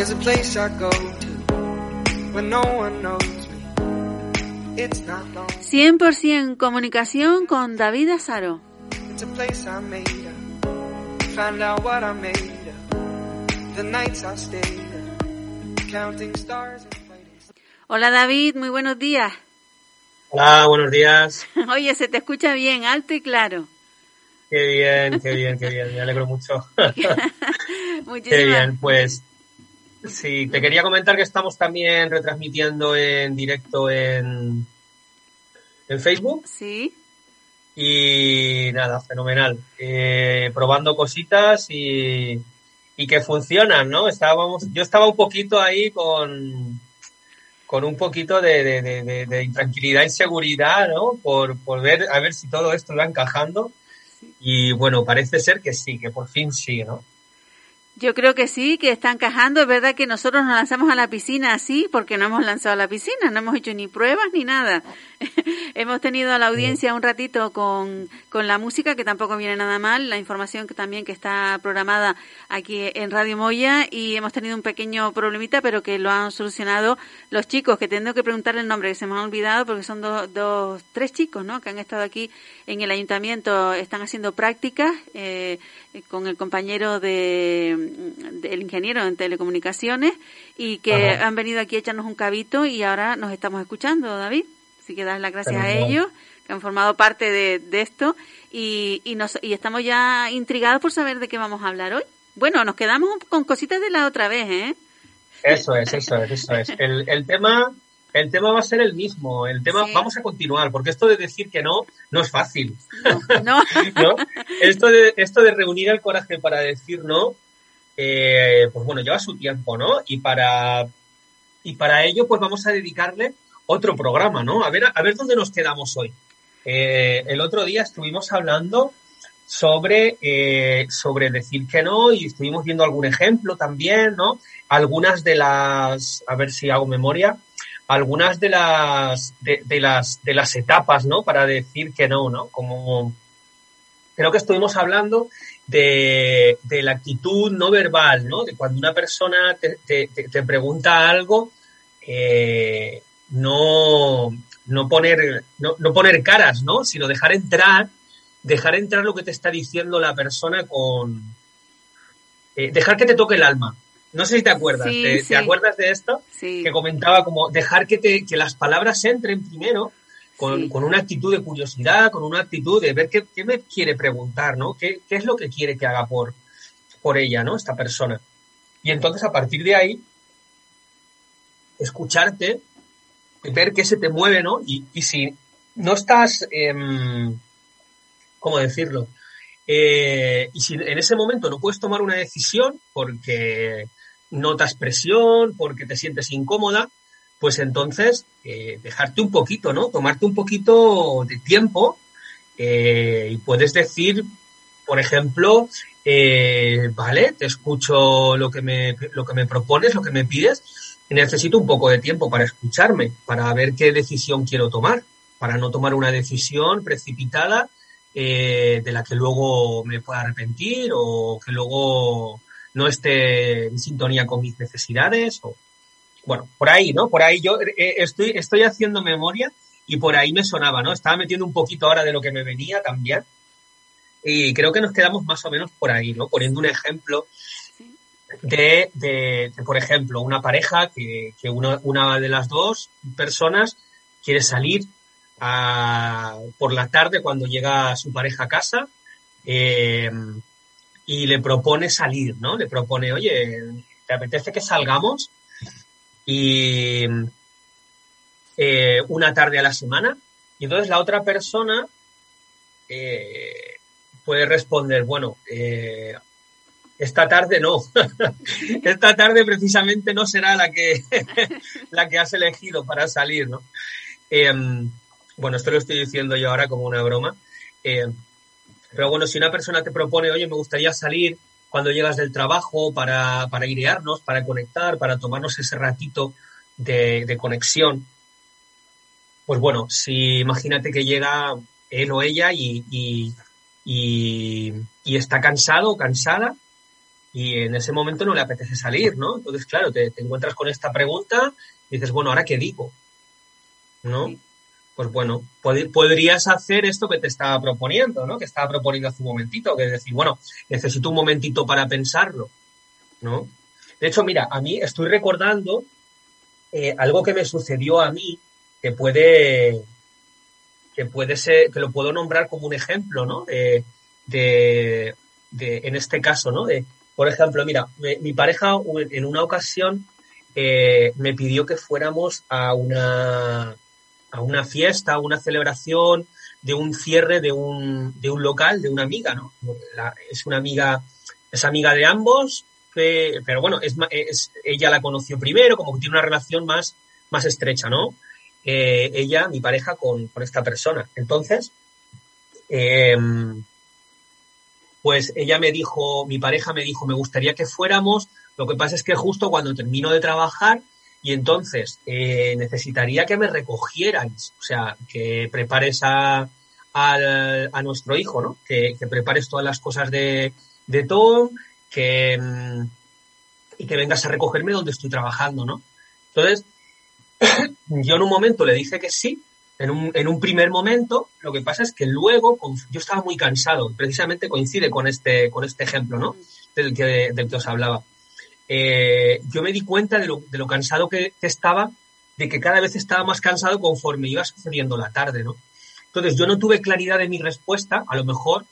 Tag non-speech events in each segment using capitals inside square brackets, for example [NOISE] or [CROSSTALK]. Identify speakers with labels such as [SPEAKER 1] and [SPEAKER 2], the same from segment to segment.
[SPEAKER 1] There's a place I go to when no one knows me. It's not long.
[SPEAKER 2] 100% comunicación con David Azaro.
[SPEAKER 1] It's a place I made up. Find out what I made up. The nights I stayed up. Counting stars and fighting.
[SPEAKER 2] Hola David, muy buenos días.
[SPEAKER 3] Hola, buenos días. [LAUGHS]
[SPEAKER 2] Oye, se te escucha bien, alto y claro.
[SPEAKER 3] Qué bien, qué bien, qué bien. Me alegro mucho.
[SPEAKER 2] Muchísimas [LAUGHS] [LAUGHS]
[SPEAKER 3] Qué bien, pues sí, te quería comentar que estamos también retransmitiendo en directo en, en Facebook
[SPEAKER 2] Sí,
[SPEAKER 3] y nada, fenomenal. Eh, probando cositas y, y que funcionan, ¿no? Estábamos, yo estaba un poquito ahí con, con un poquito de, de, de, de- intranquilidad y seguridad, ¿no? Por, por ver, a ver si todo esto va encajando. Y bueno, parece ser que sí, que por fin sí, ¿no?
[SPEAKER 2] Yo creo que sí, que está encajando. Es verdad que nosotros nos lanzamos a la piscina así, porque no hemos lanzado a la piscina, no hemos hecho ni pruebas ni nada. [LAUGHS] hemos tenido a la audiencia un ratito con, con la música, que tampoco viene nada mal, la información que también que está programada aquí en Radio Moya, y hemos tenido un pequeño problemita, pero que lo han solucionado los chicos, que tengo que preguntar el nombre, que se me han olvidado, porque son dos, dos tres chicos, ¿no? Que han estado aquí en el ayuntamiento, están haciendo prácticas eh, con el compañero de, del ingeniero en telecomunicaciones y que
[SPEAKER 3] Ajá.
[SPEAKER 2] han venido aquí a echarnos un cabito y ahora nos estamos escuchando, David. Así que dar las gracias a ellos que han formado parte de, de esto y, y, nos, y estamos ya intrigados por saber de qué vamos a hablar hoy. Bueno, nos quedamos con cositas de la otra vez, ¿eh?
[SPEAKER 3] Eso es, eso es, eso es. El, el tema, el tema va a ser el mismo. El tema,
[SPEAKER 2] Sí.
[SPEAKER 3] vamos a continuar, porque esto de decir que no, no es fácil.
[SPEAKER 2] ¿No?
[SPEAKER 3] ¿no? [LAUGHS] Esto de, esto de reunir el coraje para decir no, eh, pues bueno, lleva su tiempo, ¿no? Y para, y para ello, pues vamos a dedicarle otro programa, ¿no? A ver, a ver dónde nos quedamos hoy. Eh, el otro día estuvimos hablando sobre, eh, sobre decir que no y estuvimos viendo algún ejemplo también, ¿no? Algunas de las, a ver si hago memoria, algunas de las, de, de las, de las etapas, ¿no? Para decir que no, ¿no? Como, creo que estuvimos hablando de, de la actitud no verbal, ¿no? De cuando una persona te, te, pregunta algo, eh, no, no, poner, no, no poner caras, ¿no? Sino dejar entrar, dejar entrar lo que te está diciendo la persona con... eh, dejar que te toque el alma. No sé si te acuerdas.
[SPEAKER 2] Sí,
[SPEAKER 3] ¿Te,
[SPEAKER 2] sí.
[SPEAKER 3] te acuerdas de esto?
[SPEAKER 2] Sí.
[SPEAKER 3] que comentaba como dejar que, te, que las palabras entren primero con,
[SPEAKER 2] Sí.
[SPEAKER 3] con una actitud de curiosidad, con una actitud de ver qué, qué me quiere preguntar, ¿no? ¿Qué, qué es lo que quiere que haga por, por ella, ¿no? Esta persona. Y entonces a partir de ahí, escucharte, ver qué se te mueve, ¿no? Y, y si no estás, em, ¿cómo decirlo? Eh, y si en ese momento no puedes tomar una decisión porque notas presión, porque te sientes incómoda, pues entonces eh, dejarte un poquito, ¿no? Tomarte un poquito de tiempo eh, y puedes decir, por ejemplo, eh, vale, te escucho lo que, me, lo que me propones, lo que me pides, y necesito un poco de tiempo para escucharme, para ver qué decisión quiero tomar, para no tomar una decisión precipitada eh, de la que luego me pueda arrepentir o que luego no esté en sintonía con mis necesidades o bueno, por ahí, ¿no? Por ahí yo eh, estoy, estoy haciendo memoria y por ahí me sonaba, ¿no? Estaba metiendo un poquito ahora de lo que me venía también. Y creo que nos quedamos más o menos por ahí, ¿no? Poniendo un ejemplo de, de, por ejemplo, una pareja que, que una, una de las dos personas quiere salir a, por la tarde cuando llega su pareja a casa eh, y le propone salir, ¿no? Le propone, oye, ¿te apetece que salgamos? Y eh, una tarde a la semana. Y entonces la otra persona eh, puede responder, bueno, eh, esta tarde no. [LAUGHS] esta tarde precisamente no será la que, [LAUGHS] la que has elegido para salir, ¿no? Eh, bueno, esto lo estoy diciendo yo ahora como una broma. Eh, pero bueno, si una persona te propone, oye, me gustaría salir cuando llegas del trabajo para, para airearnos, para conectar, para tomarnos ese ratito de, de conexión, pues bueno, si imagínate que llega él o ella y, y, y, está cansado o cansada y en ese momento no le apetece salir, ¿no? Entonces, claro, te, encuentras con esta pregunta y dices, bueno, ¿ahora qué digo? ¿No? Pues bueno, podrías hacer esto que te estaba proponiendo, ¿no? Que estaba proponiendo hace un momentito, que es decir, bueno, necesito un momentito para pensarlo, ¿no? De hecho, mira, a mí estoy recordando eh, algo que me sucedió a mí que puede que puede ser que lo puedo nombrar como un ejemplo, ¿no? De, de, en este caso, ¿no? De, por ejemplo, mira, mi pareja en una ocasión eh, me pidió que fuéramos a una, a una fiesta, a una celebración de un cierre de un, de un local de una amiga, ¿no? es una amiga, es amiga de ambos, pero bueno, es, es, ella la conoció primero, como que tiene una relación más, más estrecha, ¿no? Eh, ella, mi pareja, con, con esta persona. Entonces, eh, pues ella me dijo, mi pareja me dijo, me gustaría que fuéramos, lo que pasa es que justo cuando termino de trabajar y entonces eh, necesitaría que me recogierais, o sea, que prepares a, a, nuestro hijo, ¿no? Que, prepares todas las cosas de, de Tom, que, mm, y que vengas a recogerme donde estoy trabajando, ¿no? Entonces, [COUGHS] yo en un momento le dije que sí, en un, en un primer momento, lo que pasa es que luego yo estaba muy cansado, precisamente coincide con este, con este ejemplo, ¿no? Del que, del que os hablaba. Eh, yo me di cuenta de lo, de lo cansado que, estaba, de que cada vez estaba más cansado conforme iba sucediendo la tarde, ¿no? Entonces yo no tuve claridad de mi respuesta, a lo mejor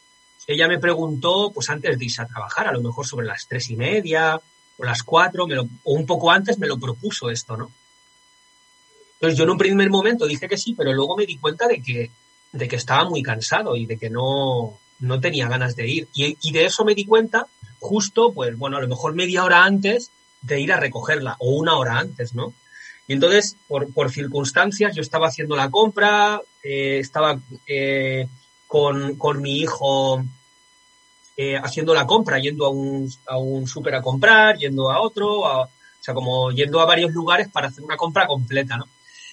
[SPEAKER 3] ella me preguntó, pues antes de irse a trabajar, a lo mejor sobre las tres y media o las cuatro, o un poco antes me lo propuso esto, ¿no? Entonces yo en un primer momento dije que sí, pero luego me di cuenta de que, de que estaba muy cansado y de que no, no tenía ganas de ir. Y de eso me di cuenta justo, pues bueno, a lo mejor media hora antes de ir a recogerla o una hora antes, ¿no? Y entonces, por, por circunstancias, yo estaba haciendo la compra, eh, estaba eh, con, con, mi hijo eh, haciendo la compra, yendo a un, a un súper a comprar, yendo a otro, o sea, como yendo a varios lugares para hacer una compra completa, ¿no?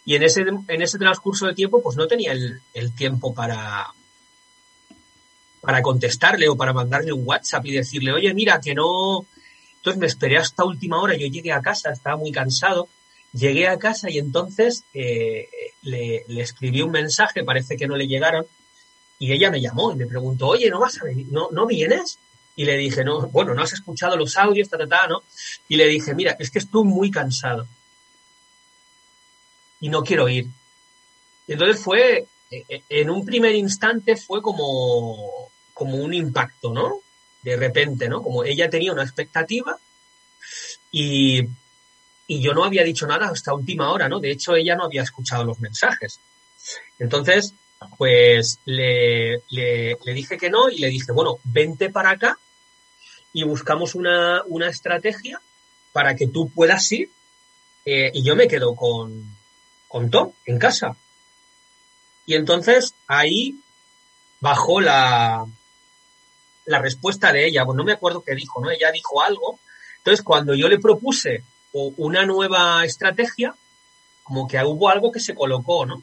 [SPEAKER 3] Y en ese, en ese transcurso de tiempo, pues no tenía el, tiempo para, para contestarle o para mandarle un WhatsApp y decirle, oye, mira, que no. Entonces me esperé hasta última hora, yo llegué a casa, estaba muy cansado, llegué a casa y entonces eh, le, escribí un mensaje, parece que no le llegaron, y ella me llamó y me preguntó, oye, ¿no vas a venir? ¿No, ¿no vienes? Y le dije, no, bueno, no has escuchado los audios, ta, ta, ta, ¿no? Y le dije, mira, es que estoy muy cansado y no quiero ir. Y entonces fue, eh, eh, en un primer instante fue como, como un impacto, ¿no? De repente, ¿no? Como ella tenía una expectativa y, y yo no había dicho nada hasta última hora, ¿no? De hecho, ella no había escuchado los mensajes. Entonces, pues le, le, le, dije que no y le dije, bueno, vente para acá y buscamos una, una estrategia para que tú puedas ir eh, y yo me quedo con, contó en casa. Y entonces ahí bajó la, la respuesta de ella. Pues no me acuerdo qué dijo, ¿no? Ella dijo algo. Entonces, cuando yo le propuse una nueva estrategia, como que hubo algo que se colocó, ¿no?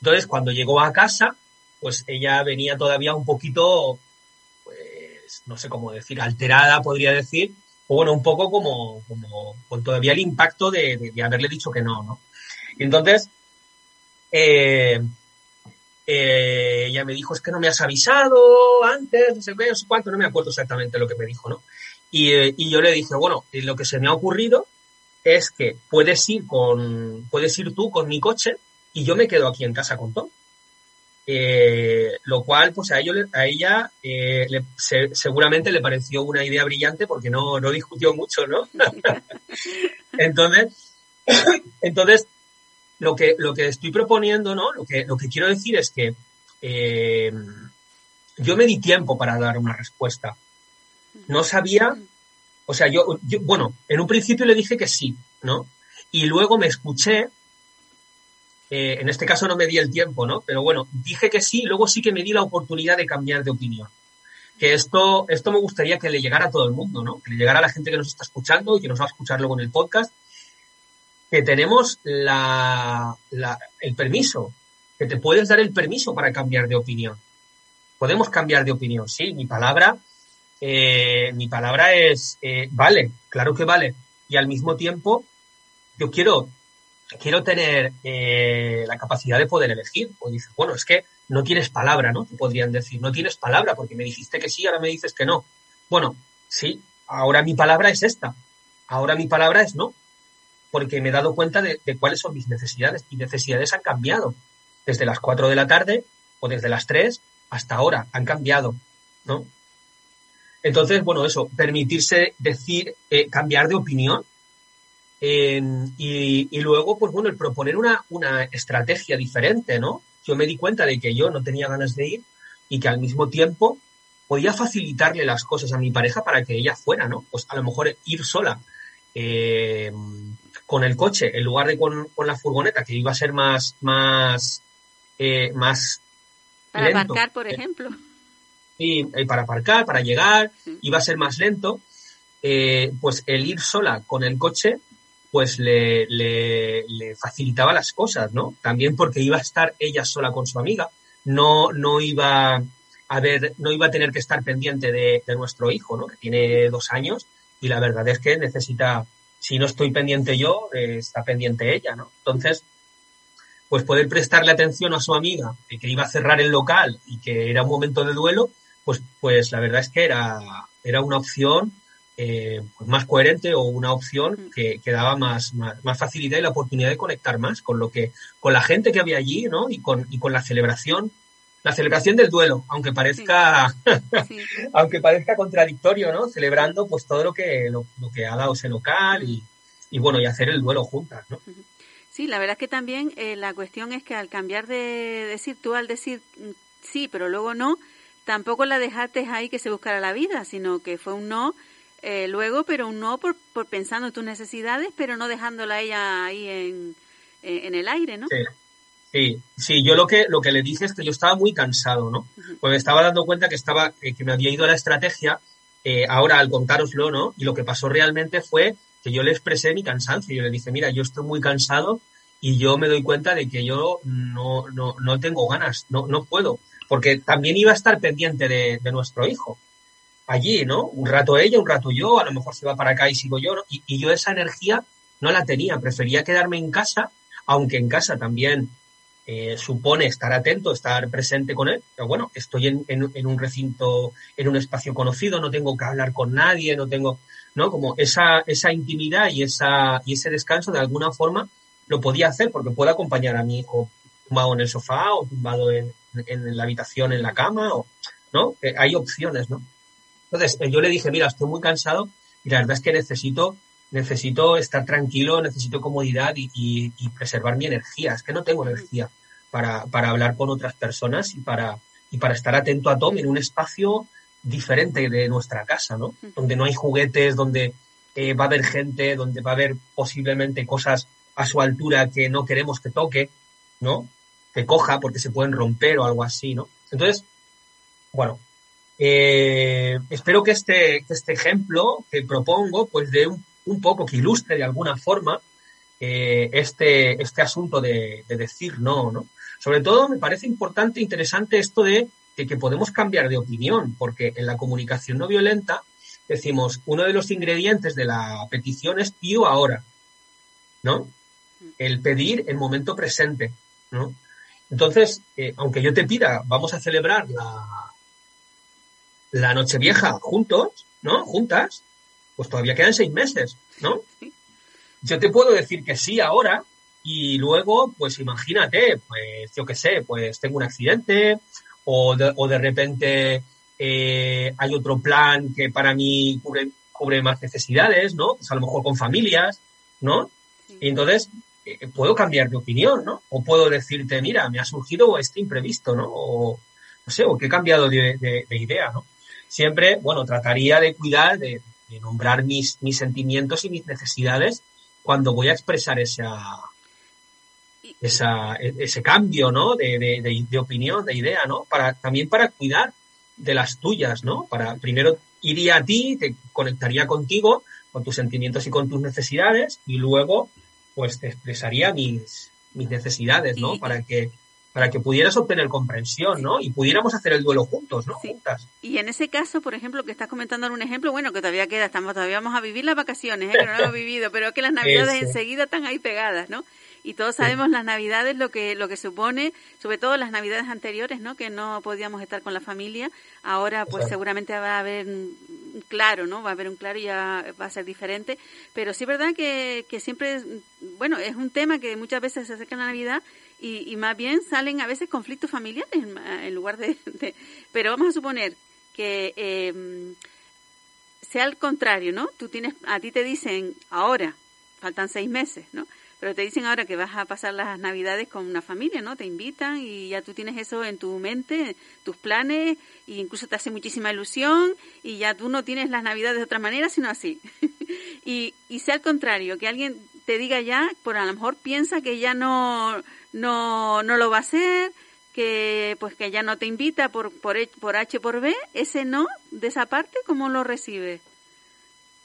[SPEAKER 3] Entonces, cuando llegó a casa, pues ella venía todavía un poquito, pues, no sé cómo decir, alterada, podría decir, o bueno, un poco como, como con todavía el impacto de, de haberle dicho que no, ¿no? Entonces, eh, eh, ella me dijo, es que no me has avisado antes, no sé qué, no sé cuánto, no me acuerdo exactamente lo que me dijo, ¿no? Y, eh, y yo le dije, bueno, lo que se me ha ocurrido es que puedes ir con, puedes ir tú con mi coche y yo me quedo aquí en casa con Tom. Eh, lo cual, pues a, ello, a ella eh, le, se, seguramente le pareció una idea brillante porque no, no discutió mucho, ¿no? [LAUGHS] entonces, [LAUGHS] entonces lo que, lo que estoy proponiendo, ¿no? Lo que, lo que quiero decir es que eh, yo me di tiempo para dar una respuesta. No sabía, o sea, yo, bueno, en un principio le dije que sí, ¿no? Y luego me escuché, eh, en este caso no me di el tiempo, ¿no? Pero bueno, dije que sí, luego sí que me di la oportunidad de cambiar de opinión. Que esto, esto me gustaría que le llegara a todo el mundo, ¿no? Que le llegara a la gente que nos está escuchando y que nos va a escuchar luego en el podcast, que tenemos la, el permiso, que te puedes dar el permiso para cambiar de opinión. Podemos cambiar de opinión, sí, mi palabra eh, mi palabra es, eh, vale, claro que vale. Y al mismo tiempo, yo quiero, quiero tener eh, la capacidad de poder elegir. O dices, bueno, es que no tienes palabra, ¿no? Te podrían decir, no tienes palabra porque me dijiste que sí, ahora me dices que no. Bueno, sí, ahora mi palabra es esta. Ahora mi palabra es no. Porque me he dado cuenta de, cuáles son mis necesidades. Mis necesidades han cambiado. Desde las 4 de la tarde o desde las 3 hasta ahora. Han cambiado, ¿no? Entonces, bueno, eso, permitirse decir, eh, cambiar de opinión y, y, luego, pues bueno, el proponer una, una estrategia diferente, ¿no? Yo me di cuenta de que yo no tenía ganas de ir y que al mismo tiempo podía facilitarle las cosas a mi pareja para que ella fuera, ¿no? Pues a lo mejor ir sola eh, con el coche en lugar de con, con, la furgoneta, que iba a ser más, más, eh, más.
[SPEAKER 2] Para lento. aparcar, por ejemplo.
[SPEAKER 3] Sí, para aparcar, para llegar, sí. iba a ser más lento. Eh, pues el ir sola con el coche, pues le, le, le, facilitaba las cosas, ¿no? También porque iba a estar ella sola con su amiga, no, no iba a ver, no iba a tener que estar pendiente de, de nuestro hijo, ¿no? Que tiene dos años y la verdad es que necesita, si no estoy pendiente yo, eh, está pendiente ella, ¿no? Entonces, pues poder prestarle atención a su amiga, que iba a cerrar el local y que era un momento de duelo, pues, pues la verdad es que era, era una opción eh, pues más coherente o una opción que, que daba más, más, más, facilidad y la oportunidad de conectar más con lo que, con la gente que había allí, ¿no? Y con, y con la celebración, la celebración del duelo, aunque parezca, sí. Sí. [LAUGHS] aunque parezca contradictorio, ¿no? Celebrando pues todo lo que, lo, lo que ha dado ese local y, y, bueno, y hacer el duelo juntas, ¿no?
[SPEAKER 2] Sí, la verdad es que también eh, la cuestión es que al cambiar de decir, tú al decir sí, pero luego no, tampoco la dejaste ahí que se buscara la vida, sino que fue un no eh, luego, pero un no por, por pensando en tus necesidades, pero no dejándola ella ahí en, en, el aire, ¿no?
[SPEAKER 3] Sí. Sí, sí, yo lo que, lo que le dije es que yo estaba muy cansado, ¿no? Me estaba dando cuenta que estaba, eh, que me había ido a la estrategia, eh, ahora al contároslo, ¿no? Y lo que pasó realmente fue que yo le expresé mi cansancio. Yo le dije, mira, yo estoy muy cansado y yo me doy cuenta de que yo no, no, no tengo ganas, no, no puedo porque también iba a estar pendiente de, de, nuestro hijo allí, ¿no? Un rato ella, un rato yo, a lo mejor se va para acá y sigo yo, ¿no? y, y, yo esa energía no la tenía, prefería quedarme en casa, aunque en casa también eh, supone estar atento, estar presente con él, pero bueno, estoy en, en, un recinto, en un espacio conocido, no tengo que hablar con nadie, no tengo, ¿no? Como esa, esa intimidad y, esa, y ese descanso de alguna forma lo podía hacer porque puedo acompañar a mi hijo tumbado en el sofá o tumbado en, en la habitación, en la cama, o, ¿no? Eh, hay opciones, ¿no? Entonces, eh, yo le dije, mira, estoy muy cansado y la verdad es que necesito, necesito estar tranquilo, necesito comodidad y, y, y preservar mi energía. Es que no tengo energía para, para hablar con otras personas y para, y para estar atento a Tom en un espacio diferente de nuestra casa, ¿no? Donde no hay juguetes, donde eh, va a haber gente, donde va a haber posiblemente cosas a su altura que no queremos que toque, ¿no? Que coja porque se pueden romper o algo así, ¿no? Entonces, bueno, eh, espero que este, que este ejemplo que propongo, pues dé un, un poco, que ilustre de alguna forma eh, este, este asunto de, de, decir no, ¿no? Sobre todo me parece importante, interesante esto de, que podemos cambiar de opinión, porque en la comunicación no violenta decimos, uno de los ingredientes de la petición es pido ahora, ¿no? El pedir el momento presente, ¿no? Entonces, eh, aunque yo te pida, vamos a celebrar la, la Nochevieja juntos, ¿no? Juntas, pues todavía quedan seis meses, ¿no? Yo te puedo decir que sí ahora y luego, pues imagínate, pues yo qué sé, pues tengo un accidente o de, o de repente eh, hay otro plan que para mí cubre, cubre más necesidades, ¿no? Pues a lo mejor con familias, ¿no? Y entonces eh, puedo cambiar de opinión, ¿no? O puedo decirte, mira, me ha surgido este imprevisto, ¿no? O no sé, o que he cambiado de, de, de idea, ¿no? siempre, bueno, trataría de cuidar, de, de, nombrar mis, mis sentimientos y mis necesidades cuando voy a expresar esa, esa, ese cambio, ¿no? De, de, de, opinión, de idea, ¿no? Para, también para cuidar de las tuyas, ¿no? Para, primero iría a ti, te conectaría contigo, con tus sentimientos y con tus necesidades, y luego, pues te expresaría mis, mis necesidades, ¿no? Y, para que, para que pudieras obtener comprensión, ¿no? Y pudiéramos hacer el duelo juntos, ¿no?
[SPEAKER 2] Sí.
[SPEAKER 3] Juntas.
[SPEAKER 2] Y en ese caso, por ejemplo, que estás comentando en un ejemplo, bueno, que todavía queda, estamos todavía vamos a vivir las vacaciones, ¿eh? que no lo hemos [LAUGHS] vivido, pero es que las navidades enseguida están ahí pegadas, ¿no? Y todos sabemos las navidades lo que lo que supone, sobre todo las navidades anteriores, ¿no? Que no podíamos estar con la familia. Ahora, pues
[SPEAKER 3] Exacto.
[SPEAKER 2] seguramente va a haber un claro, ¿no? Va a haber un claro y ya va a ser diferente. Pero sí es verdad que, que siempre, bueno, es un tema que muchas veces se acerca la Navidad y, y más bien salen a veces conflictos familiares en, en lugar de, Pero vamos a suponer que eh, sea al contrario, ¿no? Tú tienes, a ti te dicen ahora, faltan seis meses, ¿no? Pero te dicen ahora que vas a pasar las navidades con una familia, ¿no? Te invitan y ya tú tienes eso en tu mente, tus planes, e incluso te hace muchísima ilusión y ya tú no tienes las navidades de otra manera, sino así. [LAUGHS] y, y sea al contrario, que alguien te diga ya, por a lo mejor piensa que ya no, no, no lo va a hacer, que pues que ya no te invita por, por, por H por B, ese no de esa parte, ¿cómo lo recibe?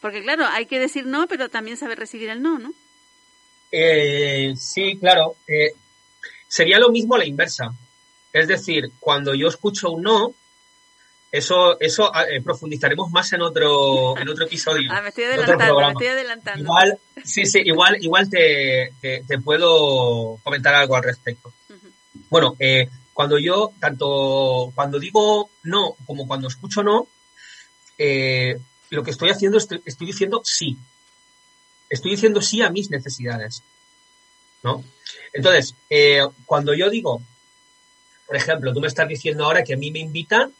[SPEAKER 2] Porque claro, hay que decir no, pero también saber recibir el no, ¿no?
[SPEAKER 3] Eh, sí, claro. eh, sería lo mismo a la inversa. Es decir, cuando yo escucho un no, eso, eso eh, profundizaremos más en otro, en otro episodio.
[SPEAKER 2] Ah, me estoy
[SPEAKER 3] en otro
[SPEAKER 2] adelantando, me
[SPEAKER 3] programa.
[SPEAKER 2] estoy adelantando.
[SPEAKER 3] Igual, sí, sí, igual, igual te, te, te puedo comentar algo al respecto. Bueno, eh, cuando yo, tanto cuando digo no como cuando escucho no, eh, lo que estoy haciendo es estoy diciendo sí. Estoy diciendo sí a mis necesidades. ¿No? Entonces, eh, cuando yo digo, por ejemplo, tú me estás diciendo ahora que a mí me invitan,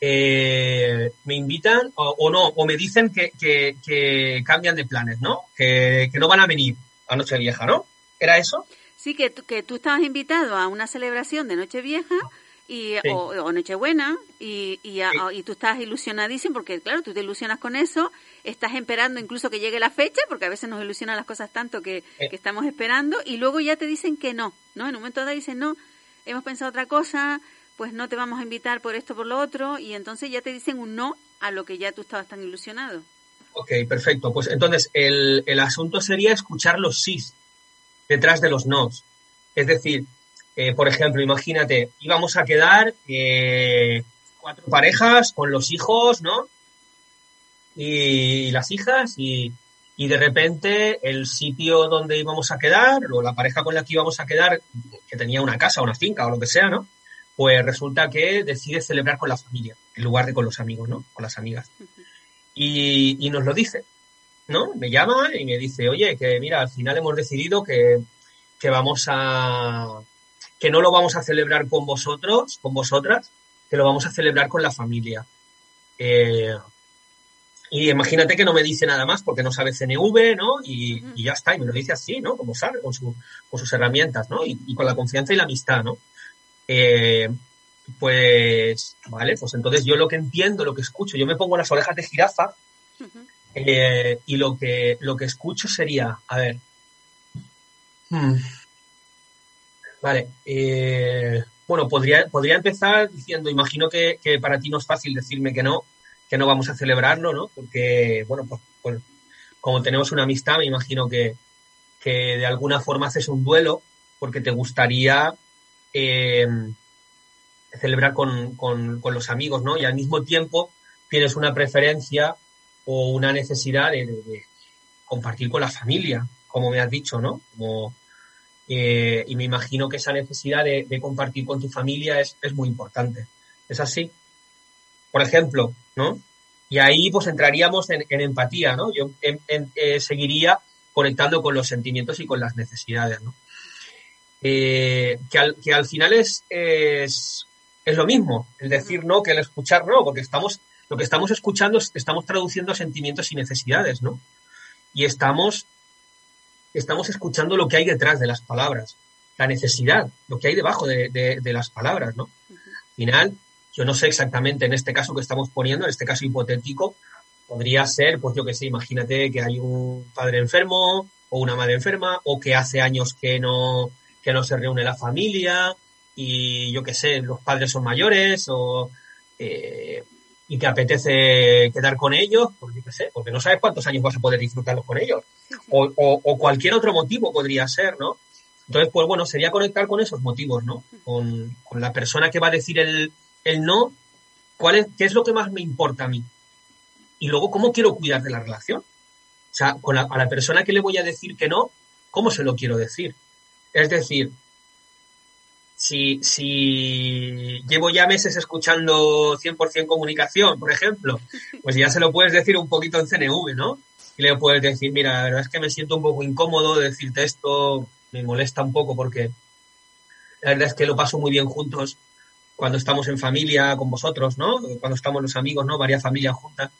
[SPEAKER 3] eh, me invitan o, o no, o me dicen que, que, que cambian de planes, ¿no? Que, que no van a venir a Nochevieja, ¿no? ¿Era eso?
[SPEAKER 2] Sí, que tú, que tú estabas invitado a una celebración de Nochevieja y,
[SPEAKER 3] Sí.
[SPEAKER 2] o, o Nochebuena y, y, a-
[SPEAKER 3] Sí.
[SPEAKER 2] y tú estás ilusionadísimo porque, claro, tú te ilusionas con eso, estás esperando incluso que llegue la fecha, porque a veces nos ilusionan las cosas tanto que,
[SPEAKER 3] Sí.
[SPEAKER 2] que estamos esperando y luego ya te dicen que no, ¿no? En un momento dado dicen no, hemos pensado otra cosa, pues no te vamos a invitar por esto, por lo otro, y entonces ya te dicen un no a lo que ya tú estabas tan ilusionado.
[SPEAKER 3] Ok, perfecto. Pues entonces el, el asunto sería escuchar los sís detrás de los nos. Es decir, eh, por ejemplo, imagínate, íbamos a quedar eh, cuatro parejas con los hijos, ¿no? Y, las hijas y, y de repente el sitio donde íbamos a quedar o la pareja con la que íbamos a quedar, que tenía una casa una finca o lo que sea, ¿no? Pues resulta que decide celebrar con la familia en lugar de con los amigos, ¿no? Con las amigas y, y nos lo dice, ¿no? Me llama y me dice, oye, que mira, al final hemos decidido que, que vamos a, que no lo vamos a celebrar con vosotros, con vosotras, que lo vamos a celebrar con la familia. Eh, y imagínate que no me dice nada más porque no sabe CNV, ¿no? Y, y ya está, y me lo dice así, ¿no? Como sabe, con, su, con sus herramientas, ¿no? Y, y con la confianza y la amistad, ¿no? Eh, pues, vale, pues entonces yo lo que entiendo, lo que escucho, yo me pongo las orejas de jirafa eh, y lo que, lo que escucho sería, a ver, hmm, vale, eh, bueno, podría, podría empezar diciendo, imagino que, que para ti no es fácil decirme que no, que no vamos a celebrarlo, ¿no? Porque, bueno, pues, pues, como tenemos una amistad, me imagino que, que de alguna forma haces un duelo porque te gustaría eh, celebrar con, con, los amigos, ¿no? Y al mismo tiempo tienes una preferencia o una necesidad de, compartir con la familia, como me has dicho, ¿no? Eh, y me imagino que esa necesidad de, compartir con tu familia es, es, muy importante. ¿Es así? Por ejemplo, ¿no? Y ahí pues entraríamos en, empatía, ¿no? Yo eh, seguiría conectando con los sentimientos y con las necesidades, ¿no? Eh, que, al, que al final es, es, es, lo mismo, el decir no que el escuchar no, porque estamos, lo que estamos escuchando es, estamos traduciendo sentimientos y necesidades, ¿no? Y estamos, estamos escuchando lo que hay detrás de las palabras, la necesidad, lo que hay debajo de, de, de las palabras, ¿no? Al final, yo no sé exactamente en este caso que estamos poniendo, en este caso hipotético, podría ser, pues yo que sé, imagínate que hay un padre enfermo o una madre enferma o que hace años que no, que no se reúne la familia y yo que sé, los padres son mayores o eh, y te apetece quedar con ellos, pues yo que sé, porque no sabes cuántos años vas a poder disfrutarlos con ellos. O, o, o, cualquier otro motivo podría ser, ¿no? Entonces, pues bueno, sería conectar con esos motivos, ¿no? Con, la persona que va a decir el, el no, ¿cuál es, ¿qué es lo que más me importa a mí? Y luego, ¿cómo quiero cuidar de la relación? O sea, con a la persona que le voy a decir que no, ¿cómo se lo quiero decir? Es decir, si, si llevo ya meses escuchando 100% comunicación, por ejemplo, pues ya se lo puedes decir un poquito en CNV, ¿no? Y le puedes decir, mira, la verdad es que me siento un poco incómodo de decirte esto, me molesta un poco porque la verdad es que lo paso muy bien juntos cuando estamos en familia con vosotros, ¿no? Cuando estamos los amigos, ¿no? Varias familias juntas.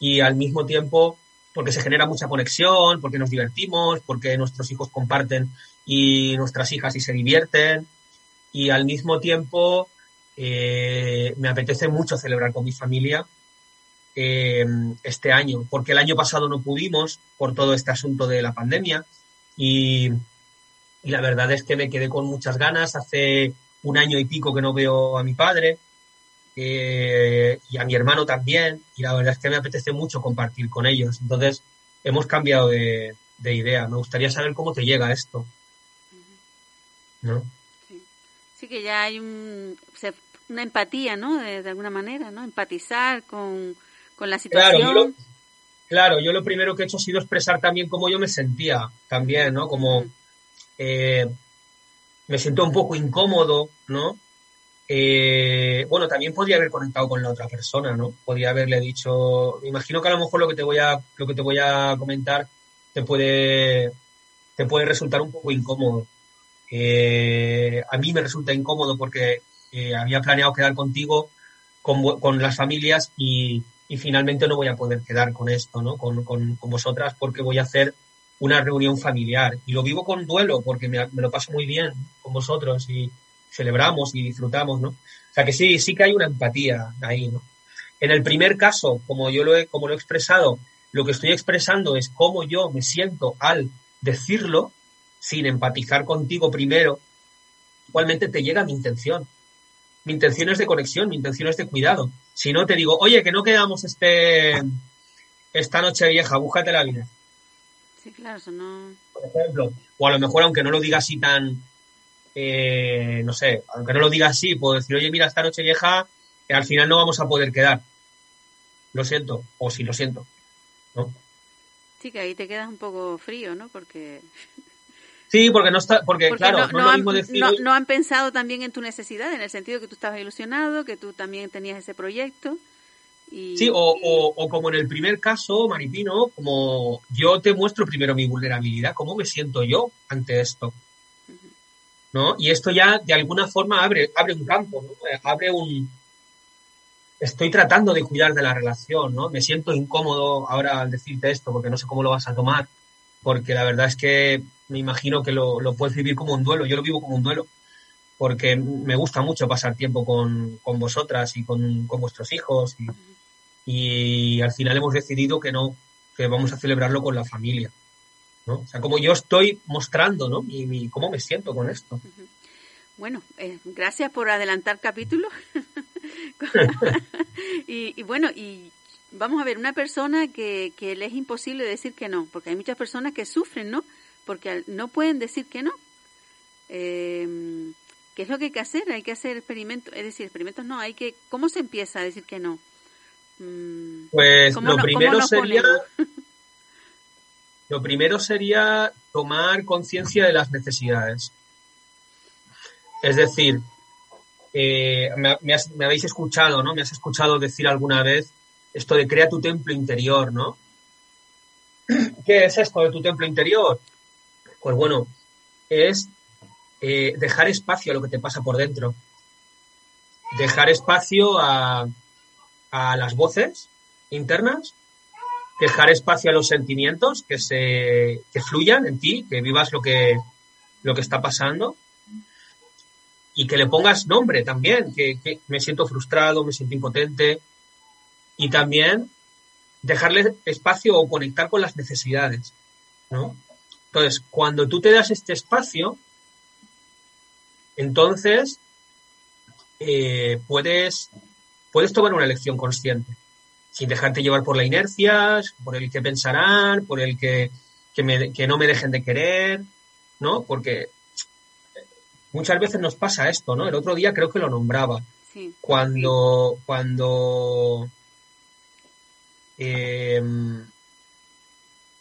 [SPEAKER 3] Y al mismo tiempo, porque se genera mucha conexión, porque nos divertimos, porque nuestros hijos comparten y nuestras hijas y se divierten. Y al mismo tiempo, eh, me apetece mucho celebrar con mi familia eh, este año, porque el año pasado no pudimos por todo este asunto de la pandemia y la verdad es que me quedé con muchas ganas. Hace un año y pico que no veo a mi padre eh, y a mi hermano también y la verdad es que me apetece mucho compartir con ellos. Entonces hemos cambiado de, idea. Me gustaría saber cómo te llega esto. ¿No?
[SPEAKER 2] Sí. que ya hay una empatía, ¿no? De, alguna manera, ¿no? Empatizar con, la situación.
[SPEAKER 3] Claro yo, lo, claro, yo lo primero que he hecho ha sido expresar también cómo yo me sentía, también, ¿no? Como, eh, me siento un poco incómodo, ¿no? Eh, bueno, también podría haber conectado con la otra persona, ¿no? Podría haberle dicho, me imagino que a lo mejor lo que te voy a, lo que te voy a comentar te puede, te puede resultar un poco incómodo. Eh, a mí me resulta incómodo porque había planeado quedar contigo, con, con las familias y, y, finalmente no voy a poder quedar con esto, ¿no? Con, con, con vosotras porque voy a hacer una reunión familiar. Y lo vivo con duelo porque me, lo paso muy bien con vosotros y celebramos y disfrutamos, ¿no? O sea que sí, sí que hay una empatía ahí, ¿no? En el primer caso, como yo lo he, como lo he expresado, lo que estoy expresando es cómo yo me siento al decirlo, sin empatizar contigo primero, igualmente te llega mi intención. Mi intención es de conexión, mi intención es de cuidado. Si no te digo, oye, que no quedamos este, esta noche vieja, búscate la vida
[SPEAKER 2] claro, no...
[SPEAKER 3] Por ejemplo, o a lo mejor aunque no lo diga así tan, eh, no sé, aunque no lo diga así, puedo decir, oye, mira, esta noche vieja, que al final no vamos a poder quedar. Lo siento, o si lo siento, ¿no?
[SPEAKER 2] Sí, que ahí te quedas un poco frío, ¿no? Porque...
[SPEAKER 3] Sí, porque no está, porque, claro, no, han,
[SPEAKER 2] no, han pensado también en tu necesidad, en el sentido que tú estabas ilusionado, que tú también tenías ese proyecto
[SPEAKER 3] Sí, o, o, como en el primer caso, Maripino, como yo te muestro primero mi vulnerabilidad, cómo me siento yo ante esto. ¿No? Y esto ya de alguna forma abre, abre un campo, ¿no? Abre un... Estoy tratando de cuidar de la relación, ¿no? Me siento incómodo ahora al decirte esto porque no sé cómo lo vas a tomar, porque la verdad es que me imagino que lo, lo puedes vivir como un duelo, yo lo vivo como un duelo, porque me gusta mucho pasar tiempo con, con vosotras y con, con vuestros hijos y, y al final hemos decidido que no, que vamos a celebrarlo con la familia. ¿no? O sea, como yo estoy mostrando, ¿no? Y, cómo me siento con esto.
[SPEAKER 2] Bueno, eh, gracias por adelantar capítulo. [LAUGHS] y, bueno, y vamos a ver, una persona que, que le es imposible decir que no, porque hay muchas personas que sufren, ¿no? Porque no pueden decir que no. Eh, ¿Qué es lo que hay que hacer? Hay que hacer experimentos, es decir, experimentos no, hay que, ¿cómo se empieza a decir que no?
[SPEAKER 3] Mm. Pues lo primero sería [LAUGHS] lo primero sería tomar conciencia de las necesidades. Es decir, eh, me, habéis escuchado, ¿no? Me has escuchado decir alguna vez esto de crea tu templo interior, ¿no? [CLEARS THROAT] ¿Qué es esto de tu templo interior? Pues bueno, es eh, dejar espacio a lo que te pasa por dentro. Dejar espacio a, a las voces internas, dejar espacio a los sentimientos que se que fluyan en ti, que vivas lo que lo que está pasando y que le pongas nombre también, que, me siento frustrado, me siento impotente y también dejarle espacio o conectar con las necesidades, ¿no? Entonces, cuando tú te das este espacio, entonces eh, puedes puedes tomar una elección consciente, sin dejarte llevar por la inercia, por el que pensarán, por el que, que, no me dejen de querer, ¿no? Porque muchas veces nos pasa esto, ¿no? El otro día creo que lo nombraba. Cuando, cuando, eh,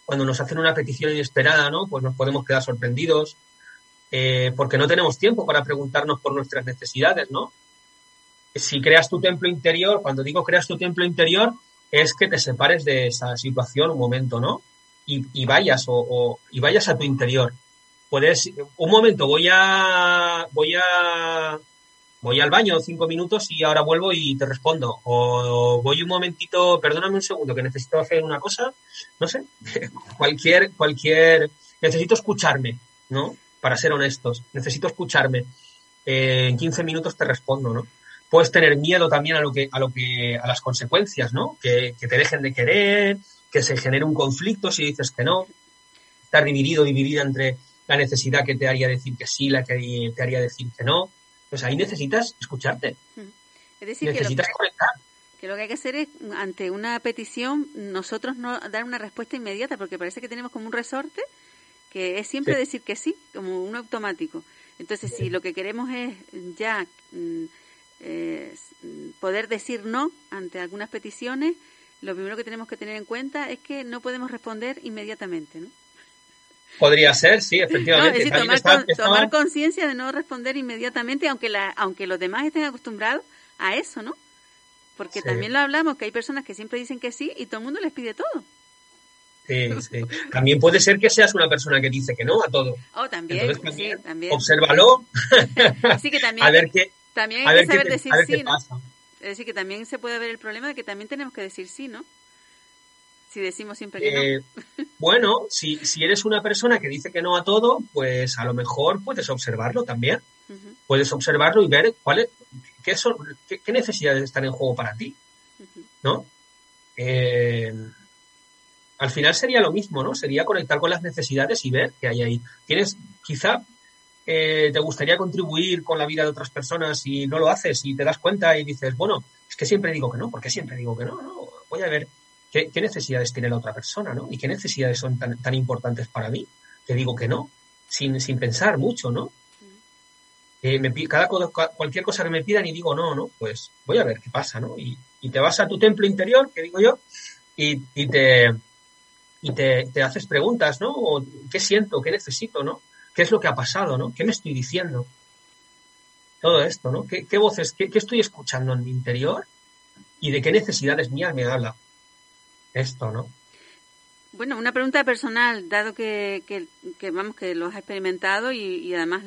[SPEAKER 3] cuando nos hacen una petición inesperada, ¿no? Pues nos podemos quedar sorprendidos, eh, porque no tenemos tiempo para preguntarnos por nuestras necesidades, ¿no? Si creas tu templo interior, cuando digo creas tu templo interior, es que te separes de esa situación un momento, ¿no? Y, vayas o, y vayas a tu interior. Puedes, un momento, voy a, voy a, voy al baño cinco minutos y ahora vuelvo y te respondo. O voy un momentito, perdóname un segundo, que necesito hacer una cosa, no sé, [LAUGHS] cualquier, cualquier, necesito escucharme, ¿no? Para ser honestos, necesito escucharme. Eh, en 15 minutos te respondo, ¿no? puedes tener miedo también a lo que, a lo que, a las consecuencias, ¿no? Que, te dejen de querer, que se genere un conflicto si dices que no. Estar dividido, dividida entre la necesidad que te haría decir que sí, la que te haría decir que no. Pues ahí necesitas escucharte.
[SPEAKER 2] Es decir, necesitas que lo, conectar. Que lo que hay que hacer es, ante una petición, nosotros no dar una respuesta inmediata, porque parece que tenemos como un resorte que es siempre decir que sí, como un automático. Entonces, si lo que queremos es ya mm, eh, poder decir no ante algunas peticiones, lo primero que tenemos que tener en cuenta es que no podemos responder inmediatamente, ¿no?
[SPEAKER 3] Podría ser, sí, efectivamente.
[SPEAKER 2] tomar, conciencia de no responder inmediatamente, aunque, la, aunque los demás estén acostumbrados a eso, ¿no? Porque también lo hablamos, que hay personas que siempre dicen que sí y todo el mundo les pide todo.
[SPEAKER 3] Sí, sí. También puede ser que seas una persona que dice que no a todo.
[SPEAKER 2] Oh, también, sí, también.
[SPEAKER 3] Obsérvalo. [LAUGHS]
[SPEAKER 2] Sí, que también.
[SPEAKER 3] a ver qué,
[SPEAKER 2] también hay que saber decir sí, ¿no? Es decir, que también se puede ver el problema de que también tenemos que decir sí, ¿no? Si decimos siempre que no.
[SPEAKER 3] Bueno, si, si eres una persona que dice que no a todo, pues a lo mejor puedes observarlo también. Puedes observarlo y ver cuáles, qué, son, qué, necesidades están en juego para ti, ¿no? Eh, al final sería lo mismo, ¿no? Sería conectar con las necesidades y ver qué hay ahí. Tienes, quizá eh, te gustaría contribuir con la vida de otras personas y no lo haces y te das cuenta y dices, bueno, es que siempre digo que no, porque siempre digo que no, no, voy a ver qué, necesidades tiene la otra persona, ¿no? Y qué necesidades son tan, tan importantes para mí, que digo que no, sin, sin pensar mucho, ¿no? Eh, me, cada cualquier cosa que me pidan y digo no, no, pues voy a ver qué pasa, ¿no? Y, y te vas a tu templo interior, que digo yo, y, y te y te, te haces preguntas, ¿no? ¿Qué siento? ¿Qué necesito? ¿no? qué es lo que ha pasado, ¿no? ¿Qué me estoy diciendo? Todo esto, ¿no? ¿Qué, voces, qué, estoy escuchando en mi interior? ¿Y de qué necesidades mías me habla esto, ¿no?
[SPEAKER 2] Bueno, una pregunta personal, dado que, que, vamos, que lo has experimentado y, además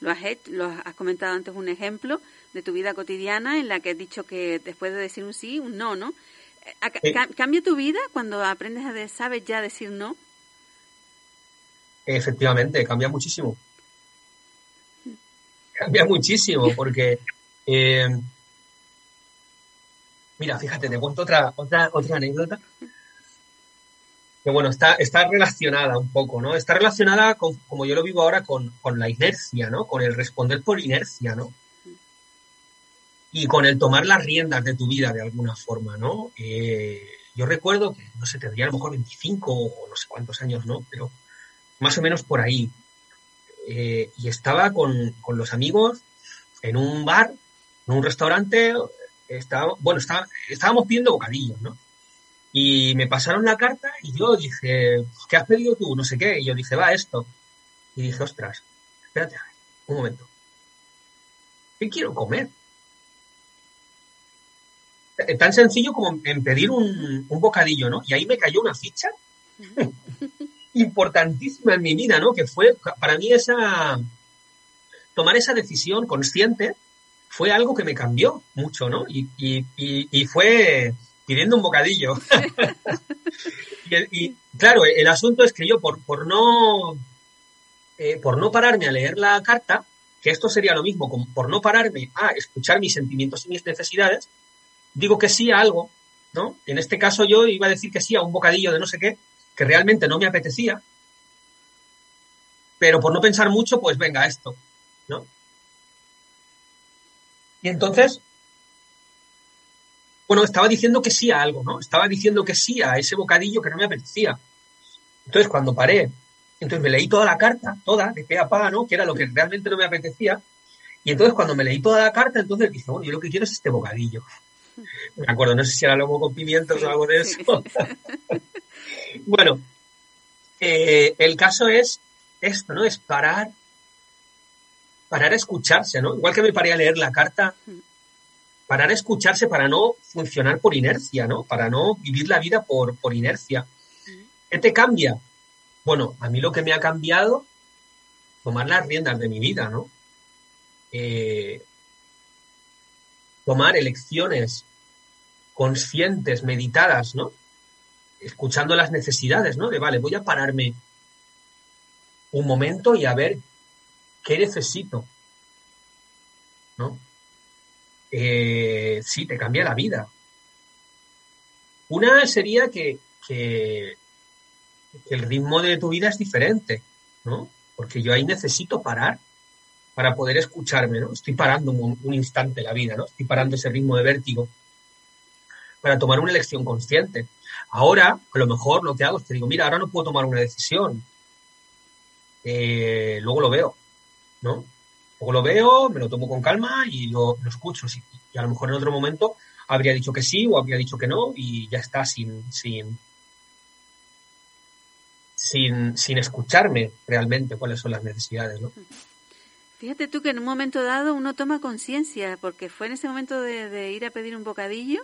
[SPEAKER 2] lo has, hecho, lo has comentado antes un ejemplo de tu vida cotidiana en la que has dicho que después de decir un sí, un no, ¿no? ¿Cambia tu vida cuando aprendes a sabes ya decir no?
[SPEAKER 3] Efectivamente, cambia muchísimo. Cambia muchísimo porque... Eh, mira, fíjate, te cuento otra, otra, otra anécdota. Que bueno, está, está relacionada un poco, ¿no? Está relacionada con, como yo lo vivo ahora, con, la inercia, ¿no? Con el responder por inercia, ¿no? Y con el tomar las riendas de tu vida de alguna forma, ¿no? Eh, yo recuerdo que, no sé, tendría a lo mejor 25 o no sé cuántos años, ¿no? Pero más o menos por ahí. Eh, y estaba con, los amigos en un bar, en un restaurante, estaba, bueno, estaba, estábamos pidiendo bocadillos, ¿no? Y me pasaron la carta y yo dije, ¿qué has pedido tú? No sé qué. Y yo dije, va, esto. Y dije, ostras, espérate, un momento. ¿Qué quiero comer? Tan sencillo como en pedir un, un bocadillo, ¿no? Y ahí me cayó una ficha [LAUGHS] importantísima en mi vida, ¿no? Que fue para mí esa tomar esa decisión consciente fue algo que me cambió mucho, ¿no? Y, y, fue pidiendo un bocadillo. [LAUGHS] y, claro, el asunto es que yo por, por no eh, por no pararme a leer la carta, que esto sería lo mismo, como por no pararme a escuchar mis sentimientos y mis necesidades, digo que sí a algo, ¿no? En este caso yo iba a decir que sí a un bocadillo de no sé qué, que realmente no me apetecía, pero por no pensar mucho, pues venga esto, ¿no? Y entonces, bueno, estaba diciendo que sí a algo, ¿no? Estaba diciendo que sí a ese bocadillo que no me apetecía. Entonces, cuando paré Entonces me leí toda la carta, toda, de pe a pa, ¿no? Que era lo que realmente no me apetecía. Y entonces cuando me leí toda la carta, entonces dije, bueno, yo lo que quiero es este bocadillo. [LAUGHS] Me acuerdo, no sé si era lomo con pimientos o algo de eso. [LAUGHS] bueno, eh, el caso es esto, ¿no? Es parar, parar a escucharse, ¿no? Igual que me paré a leer la carta, parar a escucharse para no funcionar por inercia, ¿no? Para no vivir la vida por, por inercia. ¿Qué te cambia? Bueno, a mí lo que me ha cambiado, tomar las riendas de mi vida, ¿no? Eh, tomar elecciones conscientes, meditadas, ¿no? Escuchando las necesidades, ¿no? De, vale, voy a pararme un momento y a ver qué necesito, ¿no? Eh, sí, te cambia la vida. Una sería que, que, el ritmo de tu vida es diferente, ¿no? Porque yo ahí necesito parar para poder escucharme, ¿no? Estoy parando un, instante la vida, ¿no? Estoy parando ese ritmo de vértigo para tomar una elección consciente. Ahora, a lo mejor lo que hago es que digo, mira, ahora no puedo tomar una decisión. Eh, luego lo veo, ¿no? Luego lo veo, me lo tomo con calma y lo, lo escucho. Y a lo mejor en otro momento habría dicho que sí o habría dicho que no y ya está sin, sin, sin, sin escucharme realmente cuáles son las necesidades, ¿no?
[SPEAKER 2] Fíjate tú que en un momento dado uno toma conciencia, porque fue en ese momento de, de, ir a pedir un bocadillo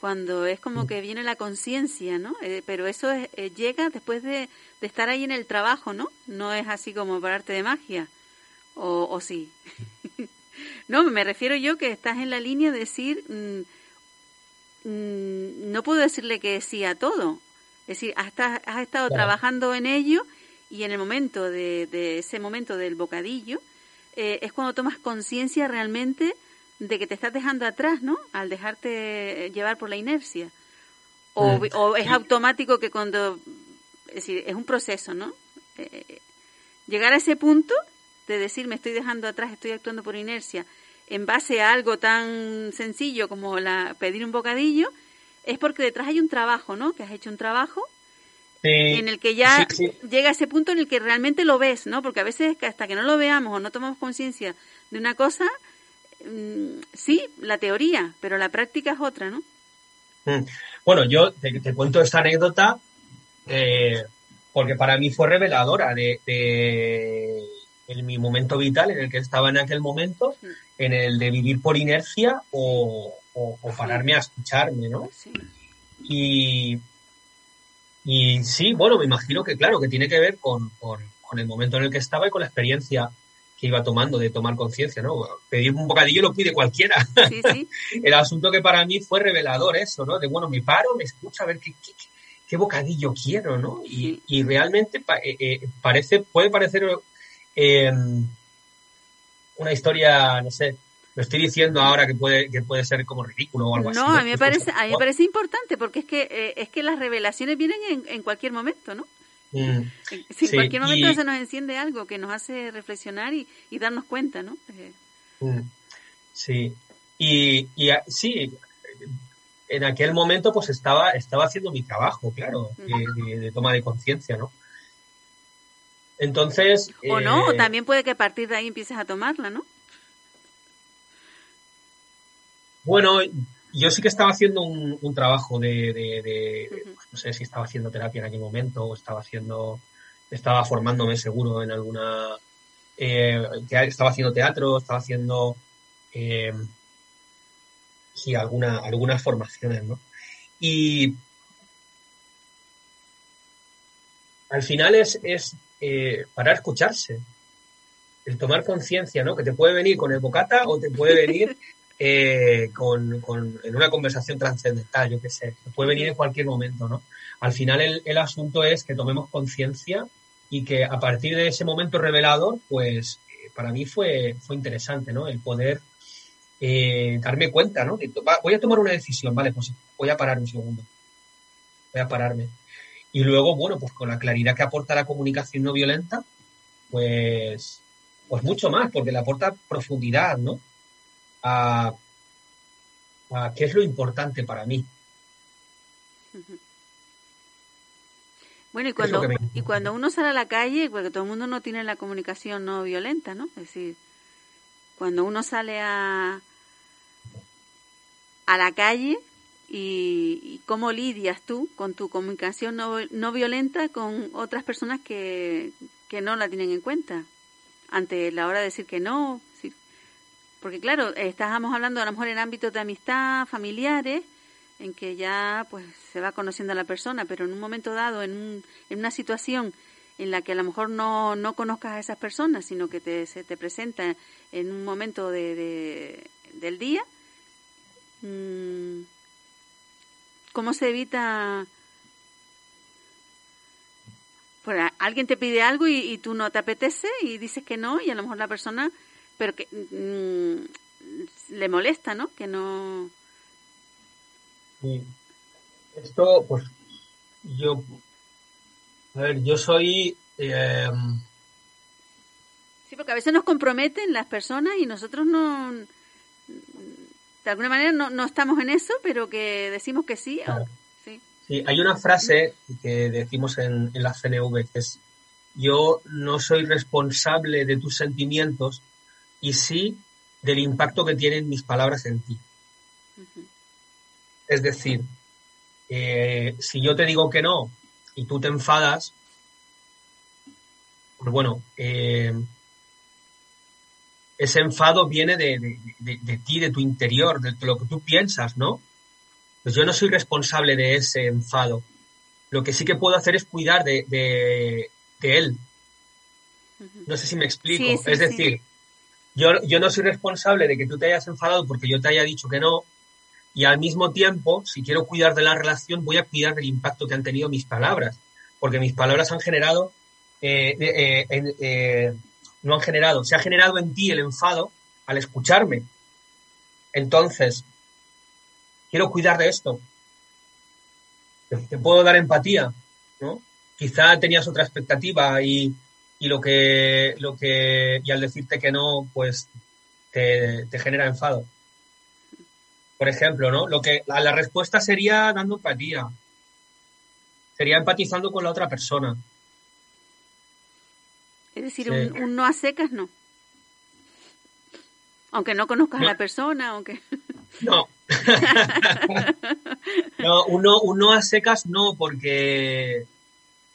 [SPEAKER 2] cuando es como que viene la conciencia, ¿no? Eh, pero eso es, eh, llega después de, de, estar ahí en el trabajo, ¿no? No es así como por arte de magia, o, o sí. [LAUGHS] no, me refiero yo que estás en la línea de decir, mmm, mmm, no puedo decirle que sí a todo, es decir, has, has estado claro. trabajando en ello y en el momento de, de ese momento del bocadillo eh, es cuando tomas conciencia realmente de que te estás dejando atrás, ¿no? Al dejarte llevar por la inercia. O, mm. o es automático que cuando, es decir, es un proceso, ¿no? Eh, llegar a ese punto de decir me estoy dejando atrás, estoy actuando por inercia, en base a algo tan sencillo como la pedir un bocadillo, es porque detrás hay un trabajo, ¿no? Que has hecho un trabajo sí, en el que ya sí, sí. llega a ese punto en el que realmente lo ves, ¿no? Porque a veces hasta que no lo veamos o no tomamos conciencia de una cosa, mmm, sí, la teoría, pero la práctica es otra, ¿no?
[SPEAKER 3] Mm. Bueno, yo te, te cuento esta anécdota eh, porque para mí fue reveladora de, de, en mi momento vital en el que estaba en aquel momento, mm. en el de vivir por inercia o, o, o pararme a escucharme, ¿no? Sí. Y, y sí, bueno, me imagino que claro, que tiene que ver con, con, con, el momento en el que estaba y con la experiencia que iba tomando de tomar conciencia, ¿no? Pedir un bocadillo lo pide cualquiera. Sí, sí. [LAUGHS] el asunto que para mí fue revelador eso, ¿no? De bueno, me paro, me escucho a ver qué, qué, qué bocadillo quiero, ¿no? Y, y realmente pa, eh, eh, parece, puede parecer eh, una historia, no sé, lo estoy diciendo ahora que puede que puede ser como ridículo o algo
[SPEAKER 2] no, así. No, a mí me parece a mí me parece importante porque es que eh, es que las revelaciones vienen en, en cualquier momento, ¿no? Mm, en cualquier momento y, se nos enciende algo que nos hace reflexionar y, y darnos cuenta, ¿no? Eh.
[SPEAKER 3] Mm, sí. Y, y sí, en aquel momento pues estaba estaba haciendo mi trabajo, claro, de, de, de toma de conciencia, ¿no? Entonces.
[SPEAKER 2] O no, o eh, también puede que a partir de ahí empieces a tomarla, ¿no?
[SPEAKER 3] Bueno, yo sí que estaba haciendo un, un trabajo de, de, de uh -huh. no sé si estaba haciendo terapia en aquel momento o estaba haciendo, estaba formándome seguro en alguna, eh, estaba haciendo teatro, estaba haciendo, eh, sí, alguna, algunas formaciones, ¿no? Y al final es, es eh, para escucharse, el tomar conciencia, ¿no? Que te puede venir con el bocata o te puede venir [LAUGHS] eh, con, con, en una conversación trascendental, yo qué sé, puede venir en cualquier momento, ¿no? Al final el, el asunto es que tomemos conciencia y que a partir de ese momento revelador, pues eh, para mí fue, fue interesante, ¿no? El poder eh, darme cuenta, ¿no? Voy a tomar una decisión, vale, pues voy a parar un segundo, voy a pararme. Y luego, bueno, pues con la claridad que aporta la comunicación no violenta, pues, pues mucho más, porque le aporta profundidad, ¿no? a, a qué es lo importante para mí.
[SPEAKER 2] Bueno, y cuando, y cuando uno sale a la calle, porque todo el mundo no tiene la comunicación no violenta, ¿no? Es decir, cuando uno sale a, a la calle y, cómo lidias tú con tu comunicación no, no violenta con otras personas que, que no la tienen en cuenta ante la hora de decir que no. Porque claro, estábamos hablando a lo mejor en ámbitos de amistad, familiares, en que ya pues se va conociendo a la persona, pero en un momento dado, en, un, en una situación en la que a lo mejor no, no conozcas a esas personas, sino que te, se te presenta en un momento de, del día, mm, ¿cómo se evita? Pues alguien te pide algo y, tú no te apetece y dices que no y a lo mejor la persona, pero que mm, le molesta, ¿no? Que no
[SPEAKER 3] Sí. Esto, pues, yo, a ver, yo soy... Eh,
[SPEAKER 2] sí, porque a veces nos comprometen las personas y nosotros no, de alguna manera no, no estamos en eso, pero que decimos que sí.
[SPEAKER 3] sí. sí. hay una frase que decimos en, en la CNV que es, yo no soy responsable de tus sentimientos y sí del impacto que tienen mis palabras en ti. Es decir, eh, si yo te digo que no y tú te enfadas, pues bueno, eh, ese enfado viene de, ti, de tu interior, de lo que tú piensas, ¿no? Pues yo no soy responsable de ese enfado. Lo que sí que puedo hacer es cuidar de, él. No sé si me explico. es decir, yo, yo no soy responsable de que tú te hayas enfadado porque yo te haya dicho que no, y al mismo tiempo, si quiero cuidar de la relación, voy a cuidar del impacto que han tenido mis palabras, porque mis palabras han generado, eh, eh, eh, no han generado, se ha generado en ti el enfado al escucharme. Entonces, quiero cuidar de esto. Te puedo dar empatía, ¿no? Quizá tenías otra expectativa y, y lo que, lo que, y al decirte que no, pues te, te genera enfado por ejemplo, ¿no? Lo que la, respuesta sería dando empatía. Sería empatizando con la otra persona.
[SPEAKER 2] Es decir, un, no a secas no. Aunque no conozcas a la persona, aunque. [LAUGHS]
[SPEAKER 3] No. [LAUGHS] no, un no, a secas no, porque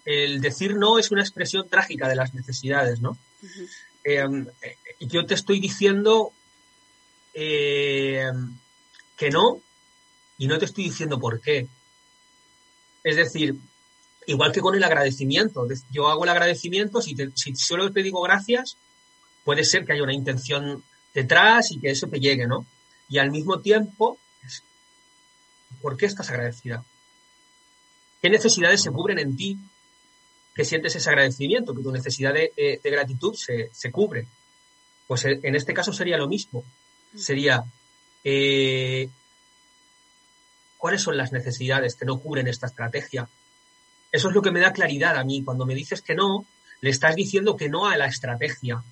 [SPEAKER 3] el decir no es una expresión trágica de las necesidades, ¿no? Eh, yo te estoy diciendo eh, que no, y no te estoy diciendo por qué. Es decir, igual que con el agradecimiento. Yo hago el agradecimiento, si, si solo te digo gracias, puede ser que haya una intención detrás y que eso te llegue, ¿no? Y al mismo tiempo, ¿por qué estás agradecida? ¿Qué necesidades se cubren en ti que sientes ese agradecimiento, que tu necesidad de, eh, gratitud se, se, cubre? Pues eh, en este caso sería lo mismo. Sería, eh, ¿Cuáles son las necesidades que no cubren esta estrategia? Eso es lo que me da claridad a mí. Cuando me dices que no, le estás diciendo que no a la estrategia.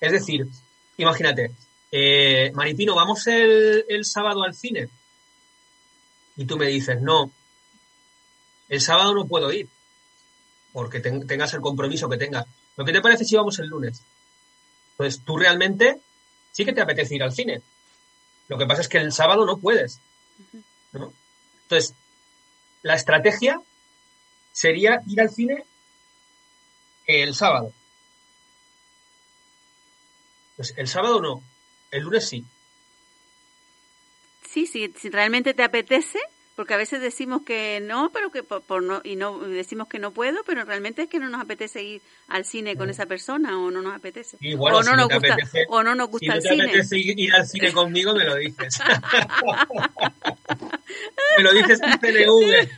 [SPEAKER 3] Es decir, imagínate, eh, Maripino, ¿vamos el, sábado al cine? Y tú me dices, no, el sábado no puedo ir, porque tengas el compromiso que tengas. ¿Lo que te parece si vamos el lunes? Pues tú realmente sí que te apetece ir al cine, lo que pasa es que el sábado no puedes. Entonces, la estrategia sería ir al cine el sábado. Pues el sábado no, el lunes sí.
[SPEAKER 2] Sí, sí, si realmente te apetece, porque a veces decimos que no, pero que por, no y no decimos que no puedo, pero realmente es que no nos apetece ir al cine con esa persona o no nos apetece. o, no nos gusta, o no nos gusta
[SPEAKER 3] si
[SPEAKER 2] el cine.
[SPEAKER 3] te apetece ir al cine conmigo, me lo dices. [LAUGHS] [LAUGHS] me lo dices en CNV.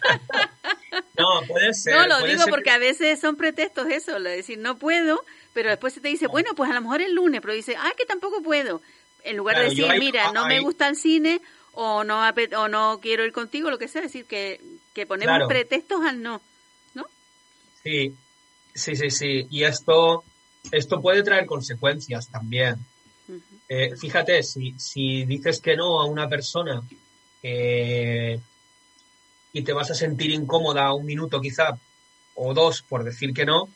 [SPEAKER 3] [LAUGHS] [LAUGHS] no, puede ser.
[SPEAKER 2] No, lo digo porque a veces son pretextos eso, lo de decir no puedo, pero después se te dice, bueno, pues a lo mejor el lunes, pero dice, ah, que tampoco puedo. En lugar de decir, mira, no me gusta el cine o no, o no quiero ir contigo, lo que sea, es decir, que, que ponemos pretextos al no, ¿no?
[SPEAKER 3] Sí, sí, sí, sí. Y esto, esto puede traer consecuencias también. Eh, fíjate, si, si dices que no a una persona y te vas a sentir incómoda un minuto quizá o dos por decir que no,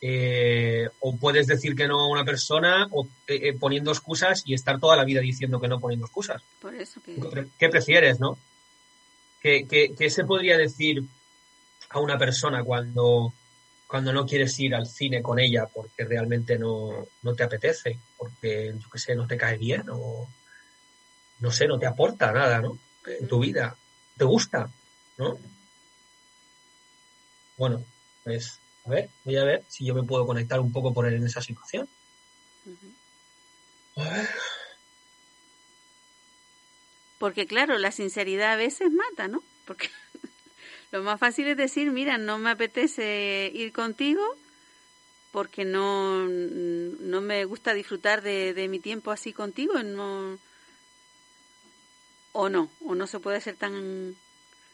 [SPEAKER 3] eh, o puedes decir que no a una persona o, eh, eh, poniendo excusas y estar toda la vida diciendo que no poniendo excusas.
[SPEAKER 2] Por eso que...
[SPEAKER 3] ¿Qué prefieres, no? ¿Qué, qué, qué se podría decir a una persona cuando, cuando no quieres ir al cine con ella porque realmente no, no te apetece, porque, yo qué sé, no te cae bien o no sé, no te aporta nada, ¿no? En tu vida. ¿Te gusta? ¿No? Bueno, pues a ver, voy a ver si yo me puedo conectar un poco por él en esa situación. A ver.
[SPEAKER 2] Porque claro, la sinceridad a veces mata, ¿no? Porque [LAUGHS] lo más fácil es decir, mira, no me apetece ir contigo porque no, no me gusta disfrutar de, de mi tiempo así contigo, no, o no, o no se puede ser tan...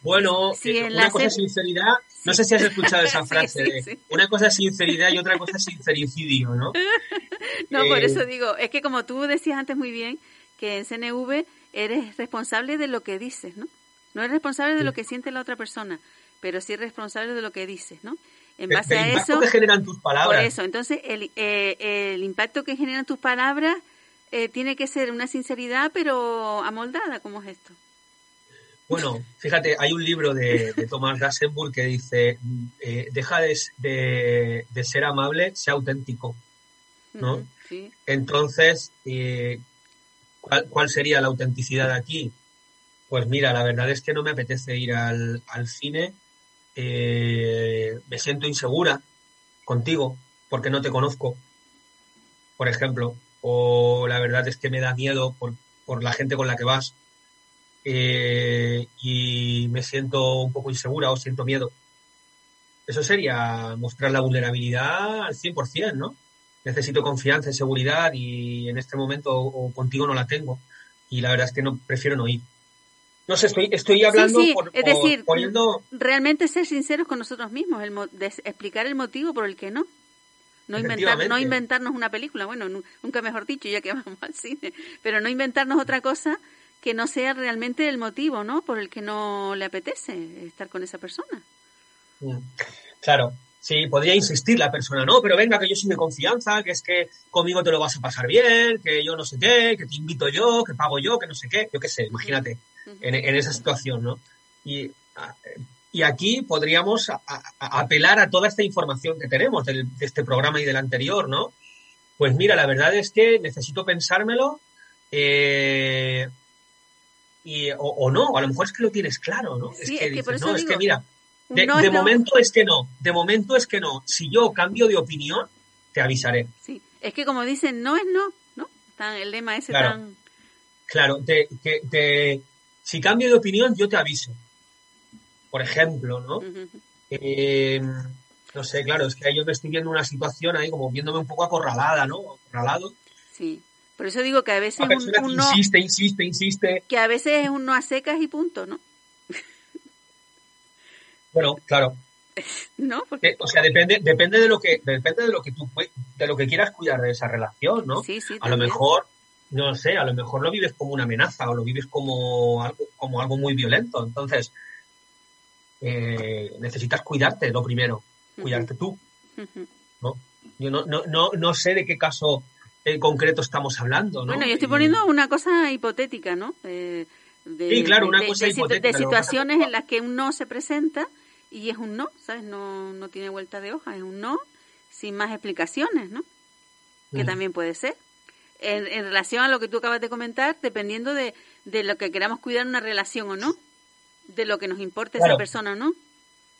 [SPEAKER 3] Bueno,
[SPEAKER 2] Sí,
[SPEAKER 3] una cosa es sinceridad, no sé si has escuchado esa [LAUGHS] frase,
[SPEAKER 2] sí,
[SPEAKER 3] de, una cosa es sinceridad y otra cosa es sincericidio, ¿no? [LAUGHS]
[SPEAKER 2] No, por
[SPEAKER 3] Eh,
[SPEAKER 2] eso digo, es que como tú decías antes muy bien, que en CNV eres responsable de lo que dices, ¿no? No eres responsable de lo que siente la otra persona, pero sí responsable de lo que dices, ¿no? En base
[SPEAKER 3] del
[SPEAKER 2] a
[SPEAKER 3] impacto
[SPEAKER 2] eso,
[SPEAKER 3] que generan tus
[SPEAKER 2] por
[SPEAKER 3] palabras.
[SPEAKER 2] eso, entonces el, eh, el impacto que generan tus palabras eh, tiene que ser una sinceridad, pero amoldada, como es esto.
[SPEAKER 3] Bueno, fíjate, hay un libro de, de Thomas Gassenburg que dice, eh, deja de, de- de ser amable, sea auténtico. ¿no?
[SPEAKER 2] Sí,
[SPEAKER 3] Entonces, eh, ¿cuál, cuál sería la autenticidad aquí? Pues mira, la verdad es que no me apetece ir al, al cine, eh, me siento insegura contigo porque no te conozco, por ejemplo, o la verdad es que me da miedo por, por la gente con la que vas eh, y me siento un poco insegura o siento miedo. Eso sería mostrar la vulnerabilidad al 100%, ¿no? necesito confianza y seguridad y en este momento o contigo no la tengo y la verdad es que no prefiero no ir. No sé, estoy, estoy hablando
[SPEAKER 2] sí,
[SPEAKER 3] por,
[SPEAKER 2] es decir,
[SPEAKER 3] poniendo
[SPEAKER 2] realmente ser sinceros con nosotros mismos, el mo- de- explicar el motivo por el que no. No, inventar, no inventarnos una película, bueno, nu- nunca mejor dicho, ya que [LAUGHS] vamos al cine, pero no inventarnos otra cosa que no sea realmente el motivo, ¿no? Por el que no le apetece estar con esa persona.
[SPEAKER 3] Claro, sí, podría insistir la persona, no, pero venga, que yo soy de confianza, que es que conmigo te lo vas a pasar bien, que yo no sé qué, que te invito yo, que pago yo, que no sé qué, yo qué sé, imagínate,
[SPEAKER 2] Ujú.
[SPEAKER 3] en, en esa situación, ¿no? Y, y aquí podríamos a- a- apelar a toda esta información que tenemos del- de este programa y del anterior, ¿no? Pues mira, la verdad es que necesito pensármelo eh, y, o, o no, a lo mejor es que lo tienes claro, ¿no?
[SPEAKER 2] Sí, es que
[SPEAKER 3] dices,
[SPEAKER 2] por eso
[SPEAKER 3] no, es que mira, de,
[SPEAKER 2] no
[SPEAKER 3] de
[SPEAKER 2] es no.
[SPEAKER 3] momento es que no, de momento es que no. Si yo cambio de opinión, te avisaré.
[SPEAKER 2] Sí, es que como dicen, no es no, ¿no? Tan, el lema ese
[SPEAKER 3] Claro.
[SPEAKER 2] tan...
[SPEAKER 3] Claro, te, que, te- si cambio de opinión, yo te aviso. Por ejemplo, ¿no? Eh, no sé, claro, es que yo me estoy viendo una situación ahí como viéndome un poco acorralada, ¿no? Acorralado.
[SPEAKER 2] Sí, por eso digo que a veces
[SPEAKER 3] Una
[SPEAKER 2] un,
[SPEAKER 3] persona que
[SPEAKER 2] un no,
[SPEAKER 3] insiste, insiste, insiste.
[SPEAKER 2] que a veces es un no a secas y punto, ¿no? [LAUGHS]
[SPEAKER 3] Bueno, claro. [LAUGHS]
[SPEAKER 2] ¿No? Porque
[SPEAKER 3] Eh, o sea, depende, depende de lo que, depende de lo que tú, de lo que quieras cuidar de esa relación, ¿no?
[SPEAKER 2] sí, sí,
[SPEAKER 3] a lo mejor, no sé, a lo mejor lo vives como una amenaza o lo vives como algo, como algo muy violento. Entonces, eh, necesitas cuidarte, lo primero, cuidarte tú. ¿no? Yo no, no, no, no sé de qué caso en concreto estamos hablando, ¿no?
[SPEAKER 2] Bueno, yo estoy poniendo una cosa hipotética, ¿no? Eh, de,
[SPEAKER 3] Sí, claro, una
[SPEAKER 2] de-
[SPEAKER 3] cosa
[SPEAKER 2] de
[SPEAKER 3] hipotética,
[SPEAKER 2] De situaciones en las que un no se presenta y es un no, ¿sabes? No, no tiene vuelta de hoja, es un no sin más explicaciones, ¿no? Que
[SPEAKER 3] Mm.
[SPEAKER 2] también puede ser. En, en relación a lo que tú acabas de comentar, dependiendo de, de lo que queramos cuidar en una relación o no, de lo que nos importe
[SPEAKER 3] Claro.
[SPEAKER 2] esa persona o no.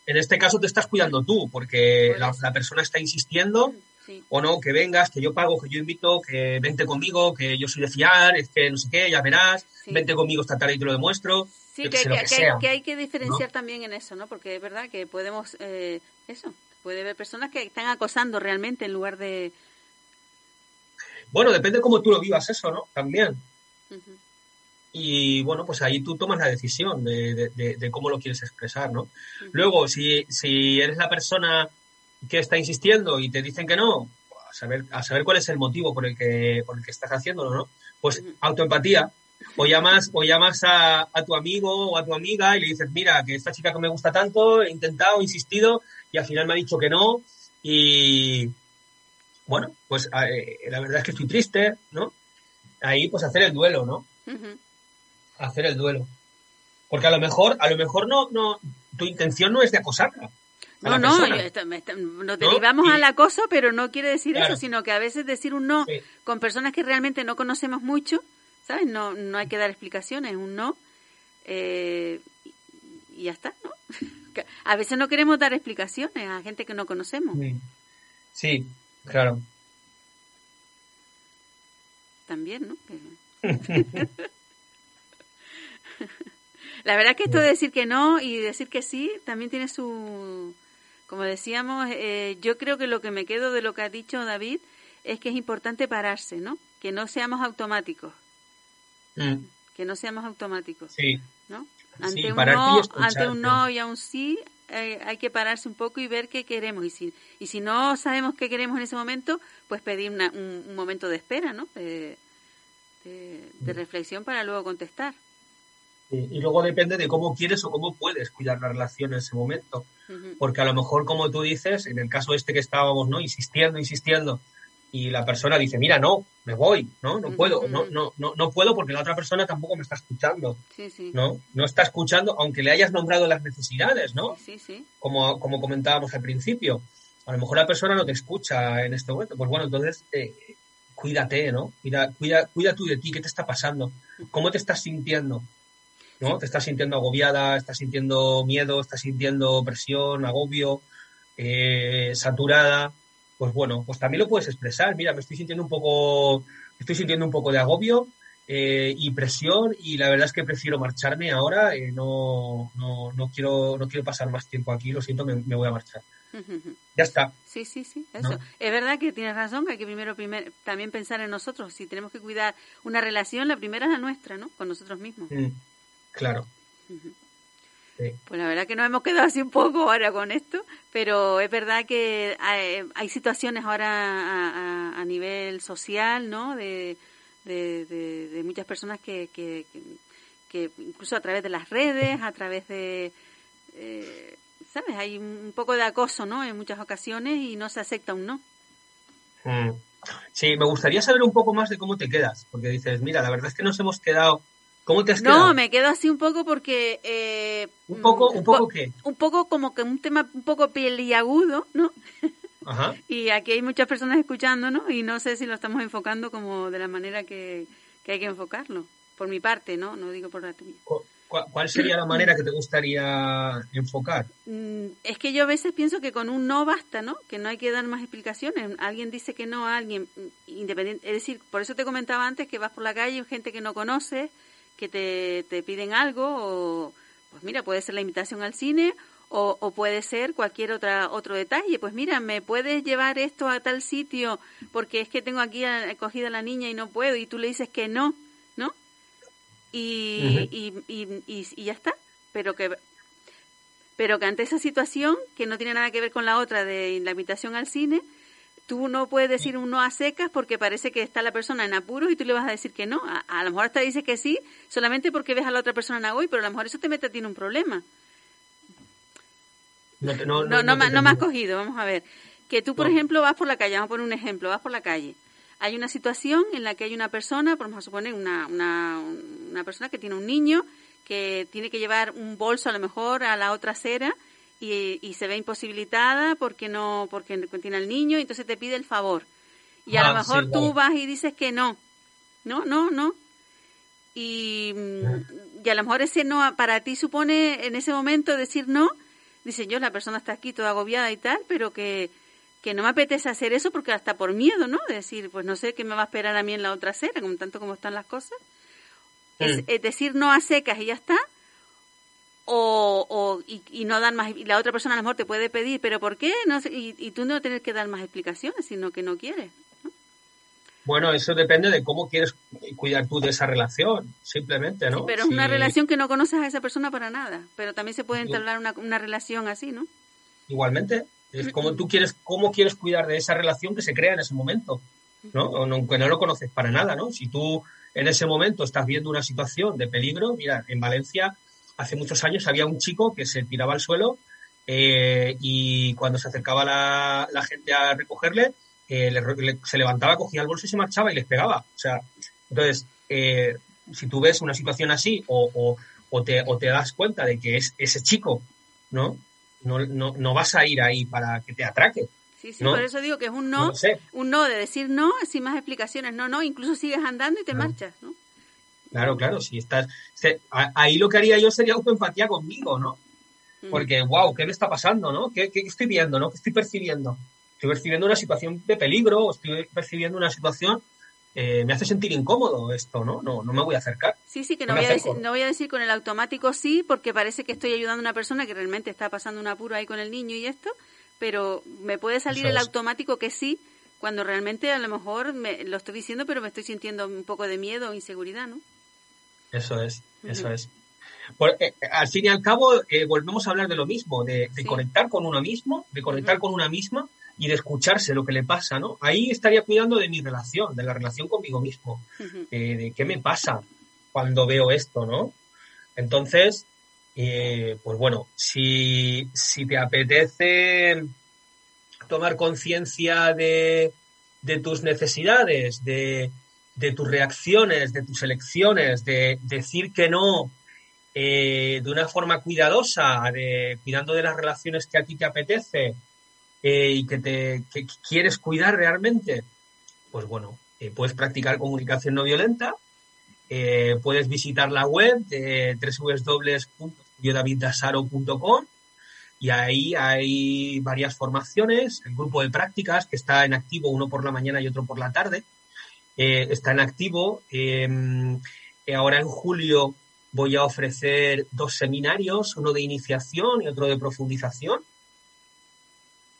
[SPEAKER 3] En este caso te estás cuidando tú, porque
[SPEAKER 2] Por
[SPEAKER 3] la, persona está insistiendo
[SPEAKER 2] Sí.
[SPEAKER 3] o no, que vengas, que yo pago, que yo invito, que vente conmigo, que yo soy de fiar, es que no sé qué, ya verás,
[SPEAKER 2] Sí.
[SPEAKER 3] vente conmigo esta tarde y te lo demuestro.
[SPEAKER 2] Sí, que, que
[SPEAKER 3] sea,
[SPEAKER 2] hay, que hay que diferenciar también en eso, ¿no? Porque es verdad que podemos, eh, eso, puede haber personas que están acosando realmente en lugar de...
[SPEAKER 3] Bueno, depende cómo tú lo vivas eso, ¿no? También. Y bueno, pues ahí tú tomas la decisión de, de- de- de cómo lo quieres expresar, ¿no? Luego, si, si eres la persona que está insistiendo y te dicen que no, a saber, a saber cuál es el motivo por el que, por el que estás haciéndolo, ¿no? Pues autoempatía, O llamas, o llamas a, a, tu amigo o a tu amiga y le dices, mira, que esta chica que me gusta tanto, he intentado, he insistido y al final me ha dicho que no. Y bueno, pues eh, la verdad es que estoy triste, ¿no? Ahí pues hacer el duelo, ¿no? Hacer el duelo. Porque a lo mejor, a lo mejor no, no, tu intención no es de acosarla.
[SPEAKER 2] No, no, nos derivamos al acoso, pero no quiere decir eso, sino que a veces decir un no con personas que realmente no conocemos mucho, ¿sabes? No, no hay que dar explicaciones, un no, eh, y ya está, ¿no? [LAUGHS] A veces no queremos dar explicaciones a gente que no conocemos.
[SPEAKER 3] Sí, claro.
[SPEAKER 2] También, ¿no? [LAUGHS] [LAUGHS] La verdad que esto de decir que no y decir que sí también tiene su, como decíamos, eh, yo creo que lo que me quedo de lo que ha dicho David es que es importante pararse, ¿no? Que no seamos automáticos. Mm. Que no seamos automáticos.
[SPEAKER 3] Sí.
[SPEAKER 2] ¿no? Ante, un, no, ante un no y a un sí eh, hay que pararse un poco y ver qué queremos. Y si, y si no sabemos qué queremos en ese momento, pues pedir un, momento de espera, ¿no? De, de, reflexión para luego contestar.
[SPEAKER 3] Y luego depende de cómo quieres o cómo puedes cuidar la relación en ese momento. Porque a lo mejor, como tú dices, en el caso este que estábamos, ¿no? Insistiendo, insistiendo, y la persona dice, mira, no, me voy, ¿no? No puedo, no, no, no, no puedo porque la otra persona tampoco me está escuchando, ¿no? No está escuchando, aunque le hayas nombrado las necesidades, ¿no? Como, como comentábamos al principio. A lo mejor la persona no te escucha en este momento. Pues bueno, entonces, eh, cuídate, ¿no? Cuida, cuida, cuida tú de ti, ¿qué te está pasando? ¿Cómo te estás sintiendo? ¿No? Te estás sintiendo agobiada, estás sintiendo miedo, estás sintiendo presión, agobio, eh, saturada, pues bueno, pues también lo puedes expresar. Mira, me estoy sintiendo un poco, estoy sintiendo un poco de agobio eh, y presión y la verdad es que prefiero marcharme ahora. Eh, no, no, no quiero, no quiero pasar más tiempo aquí. Lo siento, me, voy a marchar. [LAUGHS] Ya está.
[SPEAKER 2] Sí, sí, sí. Eso. Es verdad que tienes razón, que hay que primero primer, también pensar en nosotros. Si tenemos que cuidar una relación, la primera es la nuestra, ¿no? Con nosotros mismos.
[SPEAKER 3] Mm. Claro.
[SPEAKER 2] Pues la verdad que nos hemos quedado así un poco ahora con esto, pero es verdad que hay, situaciones ahora a, nivel social, ¿no? De, de, muchas personas que, que, que, incluso a través de las redes, a través de, eh, ¿sabes? Hay un poco de acoso, ¿no? En muchas ocasiones y no se acepta un no.
[SPEAKER 3] Mm. Sí, me gustaría saber un poco más de cómo te quedas, porque dices, mira, la verdad es que nos hemos quedado ¿Cómo te has
[SPEAKER 2] No, me quedo así un poco porque... Eh,
[SPEAKER 3] ¿Un poco, un poco qué?
[SPEAKER 2] Un poco como que un tema un poco peliagudo, ¿no? Ajá. [LAUGHS] y aquí hay muchas personas escuchando, ¿no? Y no sé si lo estamos enfocando como de la manera que, hay que enfocarlo. Por mi parte, ¿no? No digo por la tuya.
[SPEAKER 3] ¿Cuál sería la manera que te gustaría enfocar?
[SPEAKER 2] Mm, es que yo a veces pienso que con un no basta, ¿no? Que no hay que dar más explicaciones. Alguien dice que no a alguien mm, independiente. Es decir, por eso te comentaba antes que vas por la calle y gente que no conoces que te, te piden algo, o pues mira, puede ser la invitación al cine, o, o, puede ser cualquier otra otro detalle. Pues mira, me puedes llevar esto a tal sitio porque es que tengo aquí acogida a la niña y no puedo y tú le dices que no, ¿no? Y, y, y, y, ya está. Pero que pero que ante esa situación que no tiene nada que ver con la otra de la invitación al cine, tú no puedes decir un no a secas porque parece que está la persona en apuros y tú le vas a decir que no. A, lo mejor hasta dices que sí solamente porque ves a la otra persona en agua, pero a lo mejor eso te mete a ti en un problema. No, no, no, no, me has cogido, vamos a ver. Que tú, por ejemplo, vas por la calle, vamos a poner un ejemplo, vas por la calle. Hay una situación en la que hay una persona, por ejemplo, suponer una, una, una persona que tiene un niño que tiene que llevar un bolso a lo mejor a la otra acera y, se ve imposibilitada porque no porque tiene al niño y entonces te pide el favor. Y a lo ah, mejor tú vas y dices que no. No no no. Y, y, a lo mejor ese no para ti supone en ese momento decir no. Dice yo la persona está aquí toda agobiada y tal pero que que no me apetece hacer eso porque hasta por miedo no decir pues no sé qué me va a esperar a mí en la otra acera como tanto como están las cosas es, es decir no a secas y ya está o, o y, no dan más y la otra persona a lo mejor te puede pedir pero por qué no y, y tú no tienes que dar más explicaciones sino que no quieres
[SPEAKER 3] bueno eso depende de cómo quieres cuidar tú de esa relación simplemente no
[SPEAKER 2] pero es una relación que no conoces a esa persona para nada pero también se puede entablar una, una relación así no
[SPEAKER 3] igualmente es como tú quieres cómo quieres cuidar de esa relación que se crea en ese momento no aunque no lo conoces para nada no si tú en ese momento estás viendo una situación de peligro. Mira, en Valencia hace muchos años había un chico que se tiraba al suelo eh, y cuando se acercaba la, la gente a recogerle, eh, se levantaba, cogía el bolso y se marchaba y les pegaba. O sea, entonces, eh, si tú ves una situación así o, o, o, te, o te das cuenta de que es ese chico, ¿no? No, no, no vas a ir ahí para que te atraque.
[SPEAKER 2] Sí, sí, por eso digo que es un no, un no de decir no sin más explicaciones, no, no, incluso sigues andando y te marchas, ¿no?
[SPEAKER 3] Claro, claro, si estás... Ahí lo que haría yo sería autoempatía conmigo, ¿no? Mm. Porque, wow, ¿qué me está pasando, no? ¿Qué, ¿Qué, estoy viendo, no? ¿Qué estoy percibiendo? Estoy percibiendo una situación de peligro, o estoy percibiendo una situación eh, me hace sentir incómodo esto, ¿no? No, no me voy a acercar.
[SPEAKER 2] Sí, sí, que no, voy a decir, no voy a decir con el automático sí, porque parece que estoy ayudando a una persona que realmente está pasando un apuro ahí con el niño y esto, pero me puede salir el automático que sí, cuando realmente a lo mejor me, lo estoy diciendo, pero me estoy sintiendo un poco de miedo o inseguridad, ¿no?
[SPEAKER 3] Eso es, eso es. Eh, al fin y al cabo, eh, volvemos a hablar de lo mismo, de, conectar con uno mismo, de conectar con una misma y de escucharse lo que le pasa, ¿no? Ahí estaría cuidando de mi relación, de la relación conmigo mismo, eh, de qué me pasa cuando veo esto, ¿no? Entonces, eh, pues bueno, si, si te apetece tomar conciencia de, de, tus necesidades, de, de, tus reacciones, de tus elecciones, de decir que no eh, de una forma cuidadosa, cuidando de las relaciones que a ti te apetece, eh, y que te quieres cuidar realmente, pues bueno, eh, puedes practicar comunicación no violenta, puedes visitar la web de www.yodaviddasaro.com y ahí hay varias formaciones, el grupo de prácticas que está en activo, uno por la mañana y otro por la tarde, está en activo. Em, ahora en julio voy a ofrecer dos seminarios, uno de iniciación y otro de profundización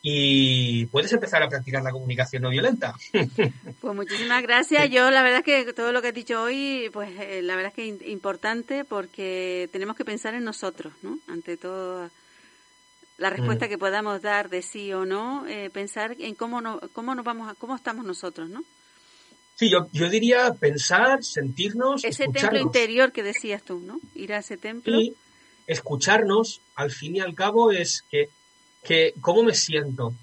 [SPEAKER 3] y puedes empezar a practicar la comunicación no violenta. [LAUGHS]
[SPEAKER 2] Pues muchísimas gracias. Yo la verdad es que todo lo que has dicho hoy, pues eh, la verdad es que es importante porque tenemos que pensar en nosotros, ¿no? Ante todo la respuesta mm. que podamos dar de sí o no, eh, pensar en cómo no, cómo nos vamos, a, cómo estamos nosotros, ¿no?
[SPEAKER 3] Sí, yo, yo diría pensar, sentirnos,
[SPEAKER 2] ese templo interior que decías tú, ¿no? Ir a ese templo.
[SPEAKER 3] Y escucharnos, al fin y al cabo, es que que cómo me siento.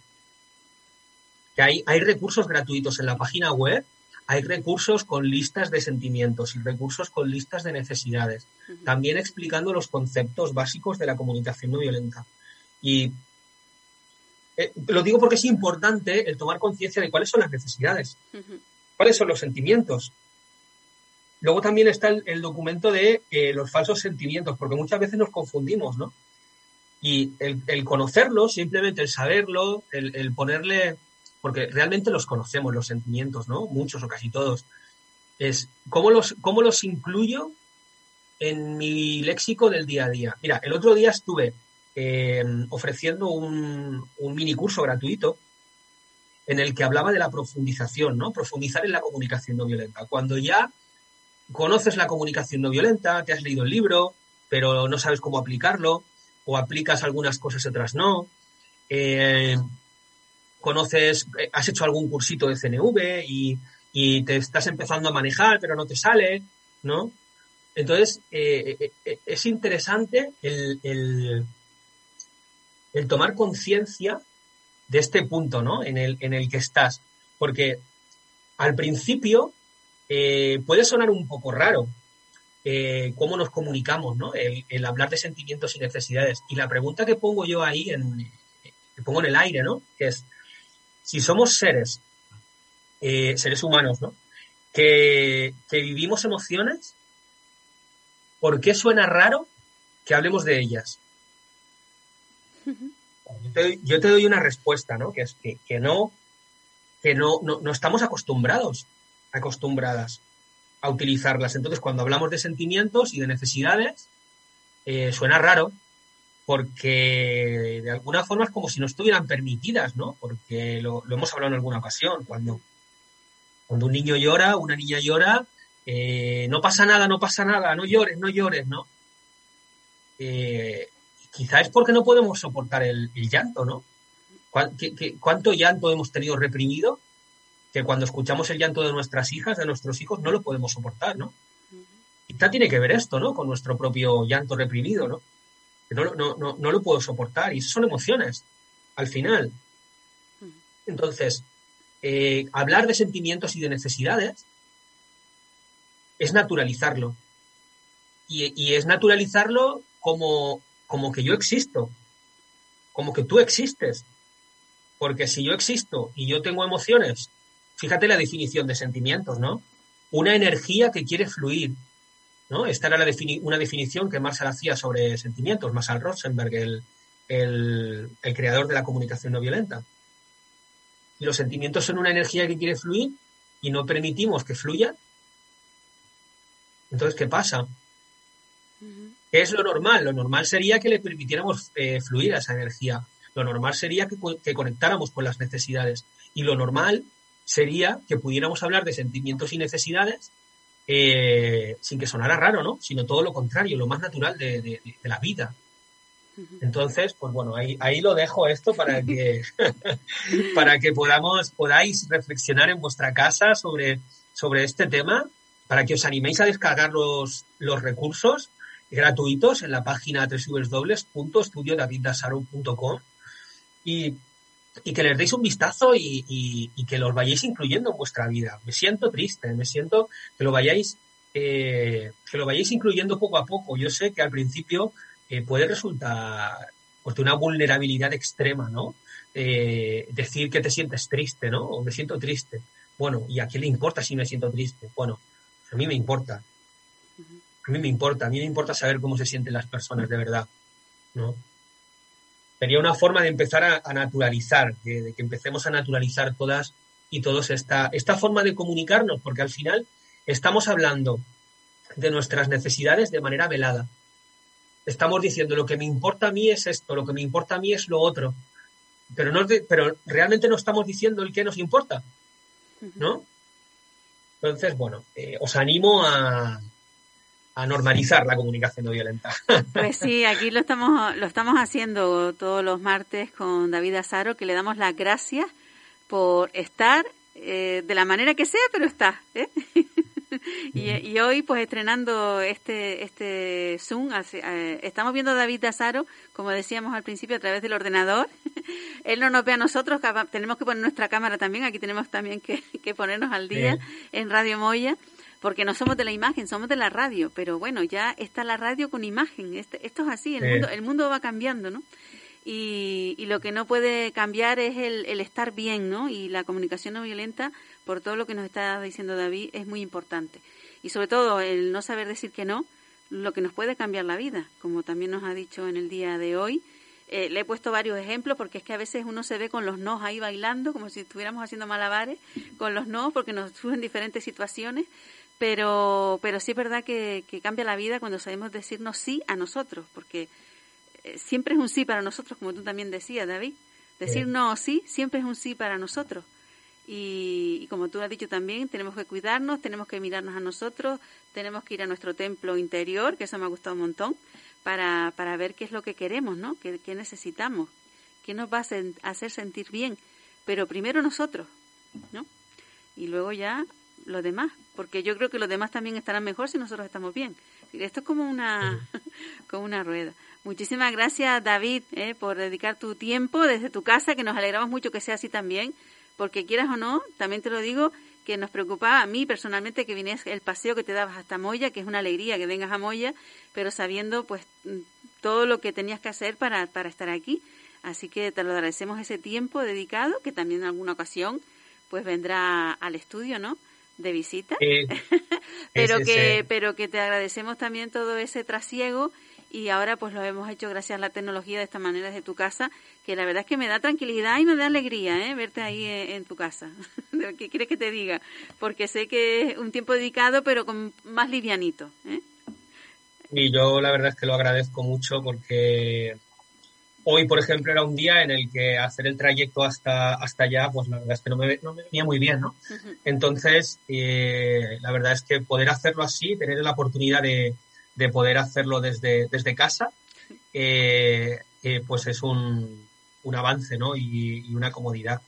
[SPEAKER 3] Que hay, hay recursos gratuitos en la página web, hay recursos con listas de sentimientos y recursos con listas de necesidades, también explicando los conceptos básicos de la comunicación no violenta. Y eh, lo digo porque es importante el tomar conciencia de cuáles son las necesidades, cuáles son los sentimientos. Luego también está el, documento de eh, los falsos sentimientos, porque muchas veces nos confundimos, ¿no? Y el, conocerlo, simplemente el saberlo, el, ponerle, porque realmente los conocemos, los sentimientos, ¿no? Muchos o casi todos. Es cómo los, cómo los incluyo en mi léxico del día a día. Mira, el otro día estuve em, ofreciendo un, un mini curso gratuito en el que hablaba de la profundización, ¿no? Profundizar en la comunicación no violenta. Cuando ya conoces la comunicación no violenta, te has leído el libro, pero no sabes cómo aplicarlo, o aplicas algunas cosas y otras no. Eh, conoces, eh, has hecho algún cursito de CNV y, te estás empezando a manejar, pero no te sale, ¿no? Entonces, eh, es interesante el, el, tomar conciencia de este punto, ¿no? En el, en el que estás. Porque al principio puede sonar un poco raro, eh, cómo nos comunicamos, ¿no? El, hablar de sentimientos y necesidades. Y la pregunta que pongo yo ahí, en, que pongo en el aire, ¿no? Que es, si somos seres, eh, seres humanos, ¿no? Que, vivimos emociones, ¿por qué suena raro que hablemos de ellas? Yo te, doy una respuesta, ¿no? Que es que, no, que no, no, no estamos acostumbrados, acostumbradas a utilizarlas. Entonces, cuando hablamos de sentimientos y de necesidades, eh, suena raro porque de alguna forma es como si no estuvieran permitidas, ¿no? Porque lo, hemos hablado en alguna ocasión, cuando, cuando un niño llora, una niña llora, eh, no pasa nada, no pasa nada, no llores, no llores, ¿no? Eh, quizá es porque no podemos soportar el, llanto, ¿no? ¿Cuánto llanto hemos tenido reprimido que cuando escuchamos el llanto de nuestras hijas, de nuestros hijos, no lo podemos soportar, ¿no? Quizá tiene que ver esto, ¿no? Con nuestro propio llanto reprimido, ¿no? No, lo puedo soportar. Y son emociones, al final. Entonces, eh, hablar de sentimientos y de necesidades es naturalizarlo. Y, es naturalizarlo como, como que yo existo, como que tú existes. Porque si yo existo y yo tengo emociones, fíjate la definición de sentimientos, ¿no? Una energía que quiere fluir, ¿no? Esta era la una definición que Marshall hacía sobre sentimientos, Marshall Rosenberg, el, el, el creador de la comunicación no violenta. Y los sentimientos son una energía que quiere fluir y no permitimos que fluya. Entonces, ¿qué pasa? ¿Qué es lo normal? Lo normal sería que le permitiéramos eh, fluir a esa energía. Lo normal sería que, conectáramos con las necesidades. Y lo normal sería que pudiéramos hablar de sentimientos y necesidades eh, sin que sonara raro, ¿no? Sino todo lo contrario, lo más natural de la vida. Entonces, pues bueno, ahí, ahí lo dejo esto para que, [LAUGHS] para que podamos, podáis reflexionar en vuestra casa sobre, sobre este tema, para que os animéis a descargar los, los recursos gratuitos en la página www.estudiodaviddasaro.com y, y que les deis un vistazo y, y, que los vayáis incluyendo en vuestra vida. Me siento triste, me siento que lo vayáis, eh, que lo vayáis incluyendo poco a poco. Yo sé que al principio eh, puede resultar pues, de una vulnerabilidad extrema, ¿no? Eh, decir que te sientes triste, ¿no? O me siento triste. Bueno, ¿y a quién le importa si me siento triste? Bueno, a mí me importa. A mí me importa. A mí me importa saber cómo se sienten las personas de verdad, ¿no? Sería una forma de empezar a, naturalizar, de, que empecemos a naturalizar todas y todos esta, esta forma de comunicarnos, porque al final estamos hablando de nuestras necesidades de manera velada estamos diciendo lo que me importa a mí es esto, lo que me importa a mí es lo otro. Pero, no, pero realmente no estamos diciendo el que nos importa, ¿no? Entonces, bueno, eh, os animo a, a normalizar la comunicación no violenta. [LAUGHS]
[SPEAKER 2] Pues sí, aquí lo estamos, lo estamos haciendo todos los martes con David Azaro, que le damos las gracias por estar eh, de la manera que sea, pero está. ¿eh? [LAUGHS] y, hoy, pues estrenando este, este Zoom, eh, estamos viendo a David Dazaro, como decíamos al principio, a través del ordenador. [LAUGHS] Él no nos ve a nosotros, tenemos que poner nuestra cámara también, aquí tenemos también que, ponernos al día en Radio Moya porque no somos de la imagen, somos de la radio, pero bueno, ya está la radio con imagen, este, esto es así, el, mundo, el mundo va cambiando, ¿no? Y, y, lo que no puede cambiar es el, el, estar bien, ¿no? Y la comunicación no violenta, por todo lo que nos está diciendo David, es muy importante. Y sobre todo el no saber decir que no, lo que nos puede cambiar la vida, como también nos ha dicho en el día de hoy. Eh, le he puesto varios ejemplos porque es que a veces uno se ve con los nos ahí bailando, como si estuviéramos haciendo malabares con los nos, porque nos surgen diferentes situaciones, pero, pero sí es verdad que, que cambia la vida cuando sabemos decirnos sí a nosotros, porque eh, siempre es un sí para nosotros, como tú también decías, David. Decir no sí siempre es un sí para nosotros. Y, como tú has dicho también, tenemos que cuidarnos, tenemos que mirarnos a nosotros, tenemos que ir a nuestro templo interior, que eso me ha gustado un montón, para, para ver qué es lo que queremos, ¿no? ¿Qué, qué necesitamos? ¿Qué nos va a hacer sentir bien? Pero primero nosotros, ¿no? Y luego ya los demás, porque yo creo que los demás también estarán mejor si nosotros estamos bien. Esto es como una, [LAUGHS] como una rueda. Muchísimas gracias, David, eh, por dedicar tu tiempo desde tu casa, que nos alegramos mucho que sea así también, porque quieras o no, también te lo digo, que nos preocupaba a mí personalmente que viniese el paseo que te dabas hasta Moya, que es una alegría que vengas a Moya, pero sabiendo pues todo lo que tenías que hacer para, para estar aquí. Así que te lo agradecemos ese tiempo dedicado, que también en alguna ocasión pues vendrá al estudio, ¿no? De visita, [LAUGHS] pero que pero que te agradecemos también todo ese trasiego y ahora pues lo hemos hecho gracias a la tecnología de esta manera desde tu casa, que la verdad es que me da tranquilidad y me da alegría ¿eh? verte ahí en, tu casa. [LAUGHS] ¿Qué quieres que te diga? Porque sé que es un tiempo dedicado, pero con más livianito. ¿eh?
[SPEAKER 3] Y yo la verdad es que lo agradezco mucho porque hoy, por ejemplo, era un día en el que hacer el trayecto hasta, hasta allá, pues la verdad es que no me, no me venía muy bien, ¿no? Entonces, eh, la verdad es que poder hacerlo así, tener la oportunidad de, de poder hacerlo desde, desde casa, eh, eh, pues es un, un avance ¿no? y, una comodidad.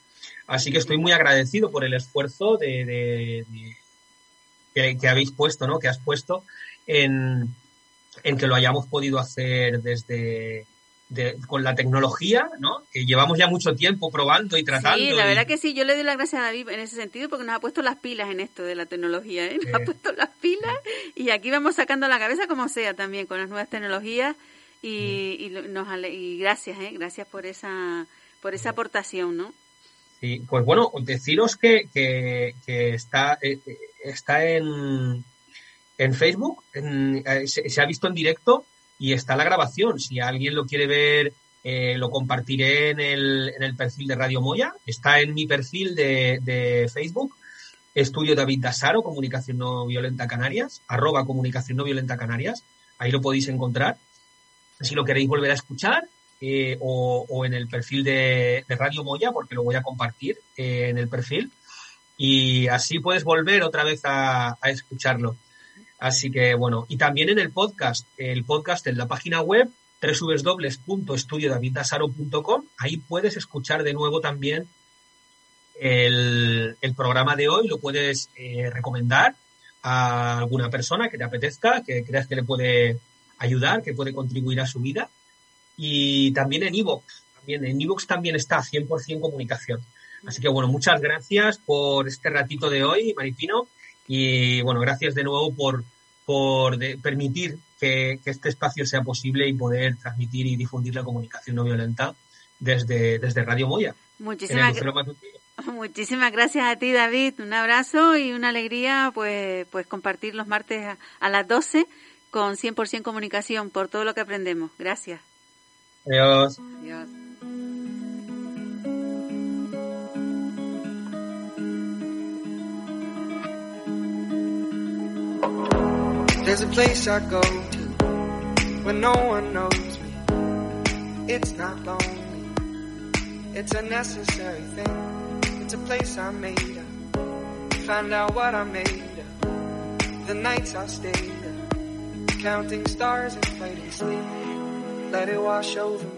[SPEAKER 3] Así que estoy muy agradecido por el esfuerzo de, que, habéis puesto, ¿no? Que has puesto en, en que lo hayamos podido hacer desde, con la tecnología, ¿no? Que llevamos ya mucho tiempo probando y tratando.
[SPEAKER 2] Sí, la verdad que sí, yo le doy las gracias a David en ese sentido porque nos ha puesto las pilas en esto de la tecnología, ¿eh? Nos ha puesto las pilas y aquí vamos sacando la cabeza como sea también con las nuevas tecnologías y, y, nos, y gracias, ¿eh? Gracias por esa, por esa aportación, ¿no?
[SPEAKER 3] Sí, pues bueno, deciros que, que, está, eh, eh, está en, en Facebook, eh, se ha visto en directo y está la grabación. Si alguien lo quiere ver, eh, lo compartiré en el, en el perfil de Radio Moya. Está en mi perfil de, de Facebook. Estudio David Dasaro, Comunicación No Violenta Canarias, arroba Comunicación No Violenta Canarias. Ahí lo podéis encontrar. Si lo queréis volver a escuchar, eh, o, o, en el perfil de, de, Radio Moya, porque lo voy a compartir eh, en el perfil. Y así puedes volver otra vez a, a escucharlo. Así que bueno, y también en el podcast, el podcast en la página web www.estudiodavidasaro.com, ahí puedes escuchar de nuevo también el, programa de hoy, lo puedes eh, recomendar a alguna persona que te apetezca, que creas que le puede ayudar, que puede contribuir a su vida. Y también en iVoox, también en iVoox también está 100% comunicación. Así que bueno, muchas gracias por este ratito de hoy, Maripino. Y bueno, gracias de nuevo por, por permitir que, este espacio sea posible y poder transmitir y difundir la comunicación no violenta desde, desde Radio Moya.
[SPEAKER 2] Muchísimas, [LAUGHS] muchísimas gracias a ti, David. Un abrazo y una alegría pues, pues compartir los martes a, a las 12 con 100% comunicación por todo lo que aprendemos. Gracias.
[SPEAKER 3] Adiós.
[SPEAKER 2] Adiós.
[SPEAKER 1] There's a place I go to when no one knows me. It's not lonely. It's a necessary thing. It's a place I made up. Find out what I made up. The nights I stayed up. Counting stars and fighting sleep. Let it wash over me.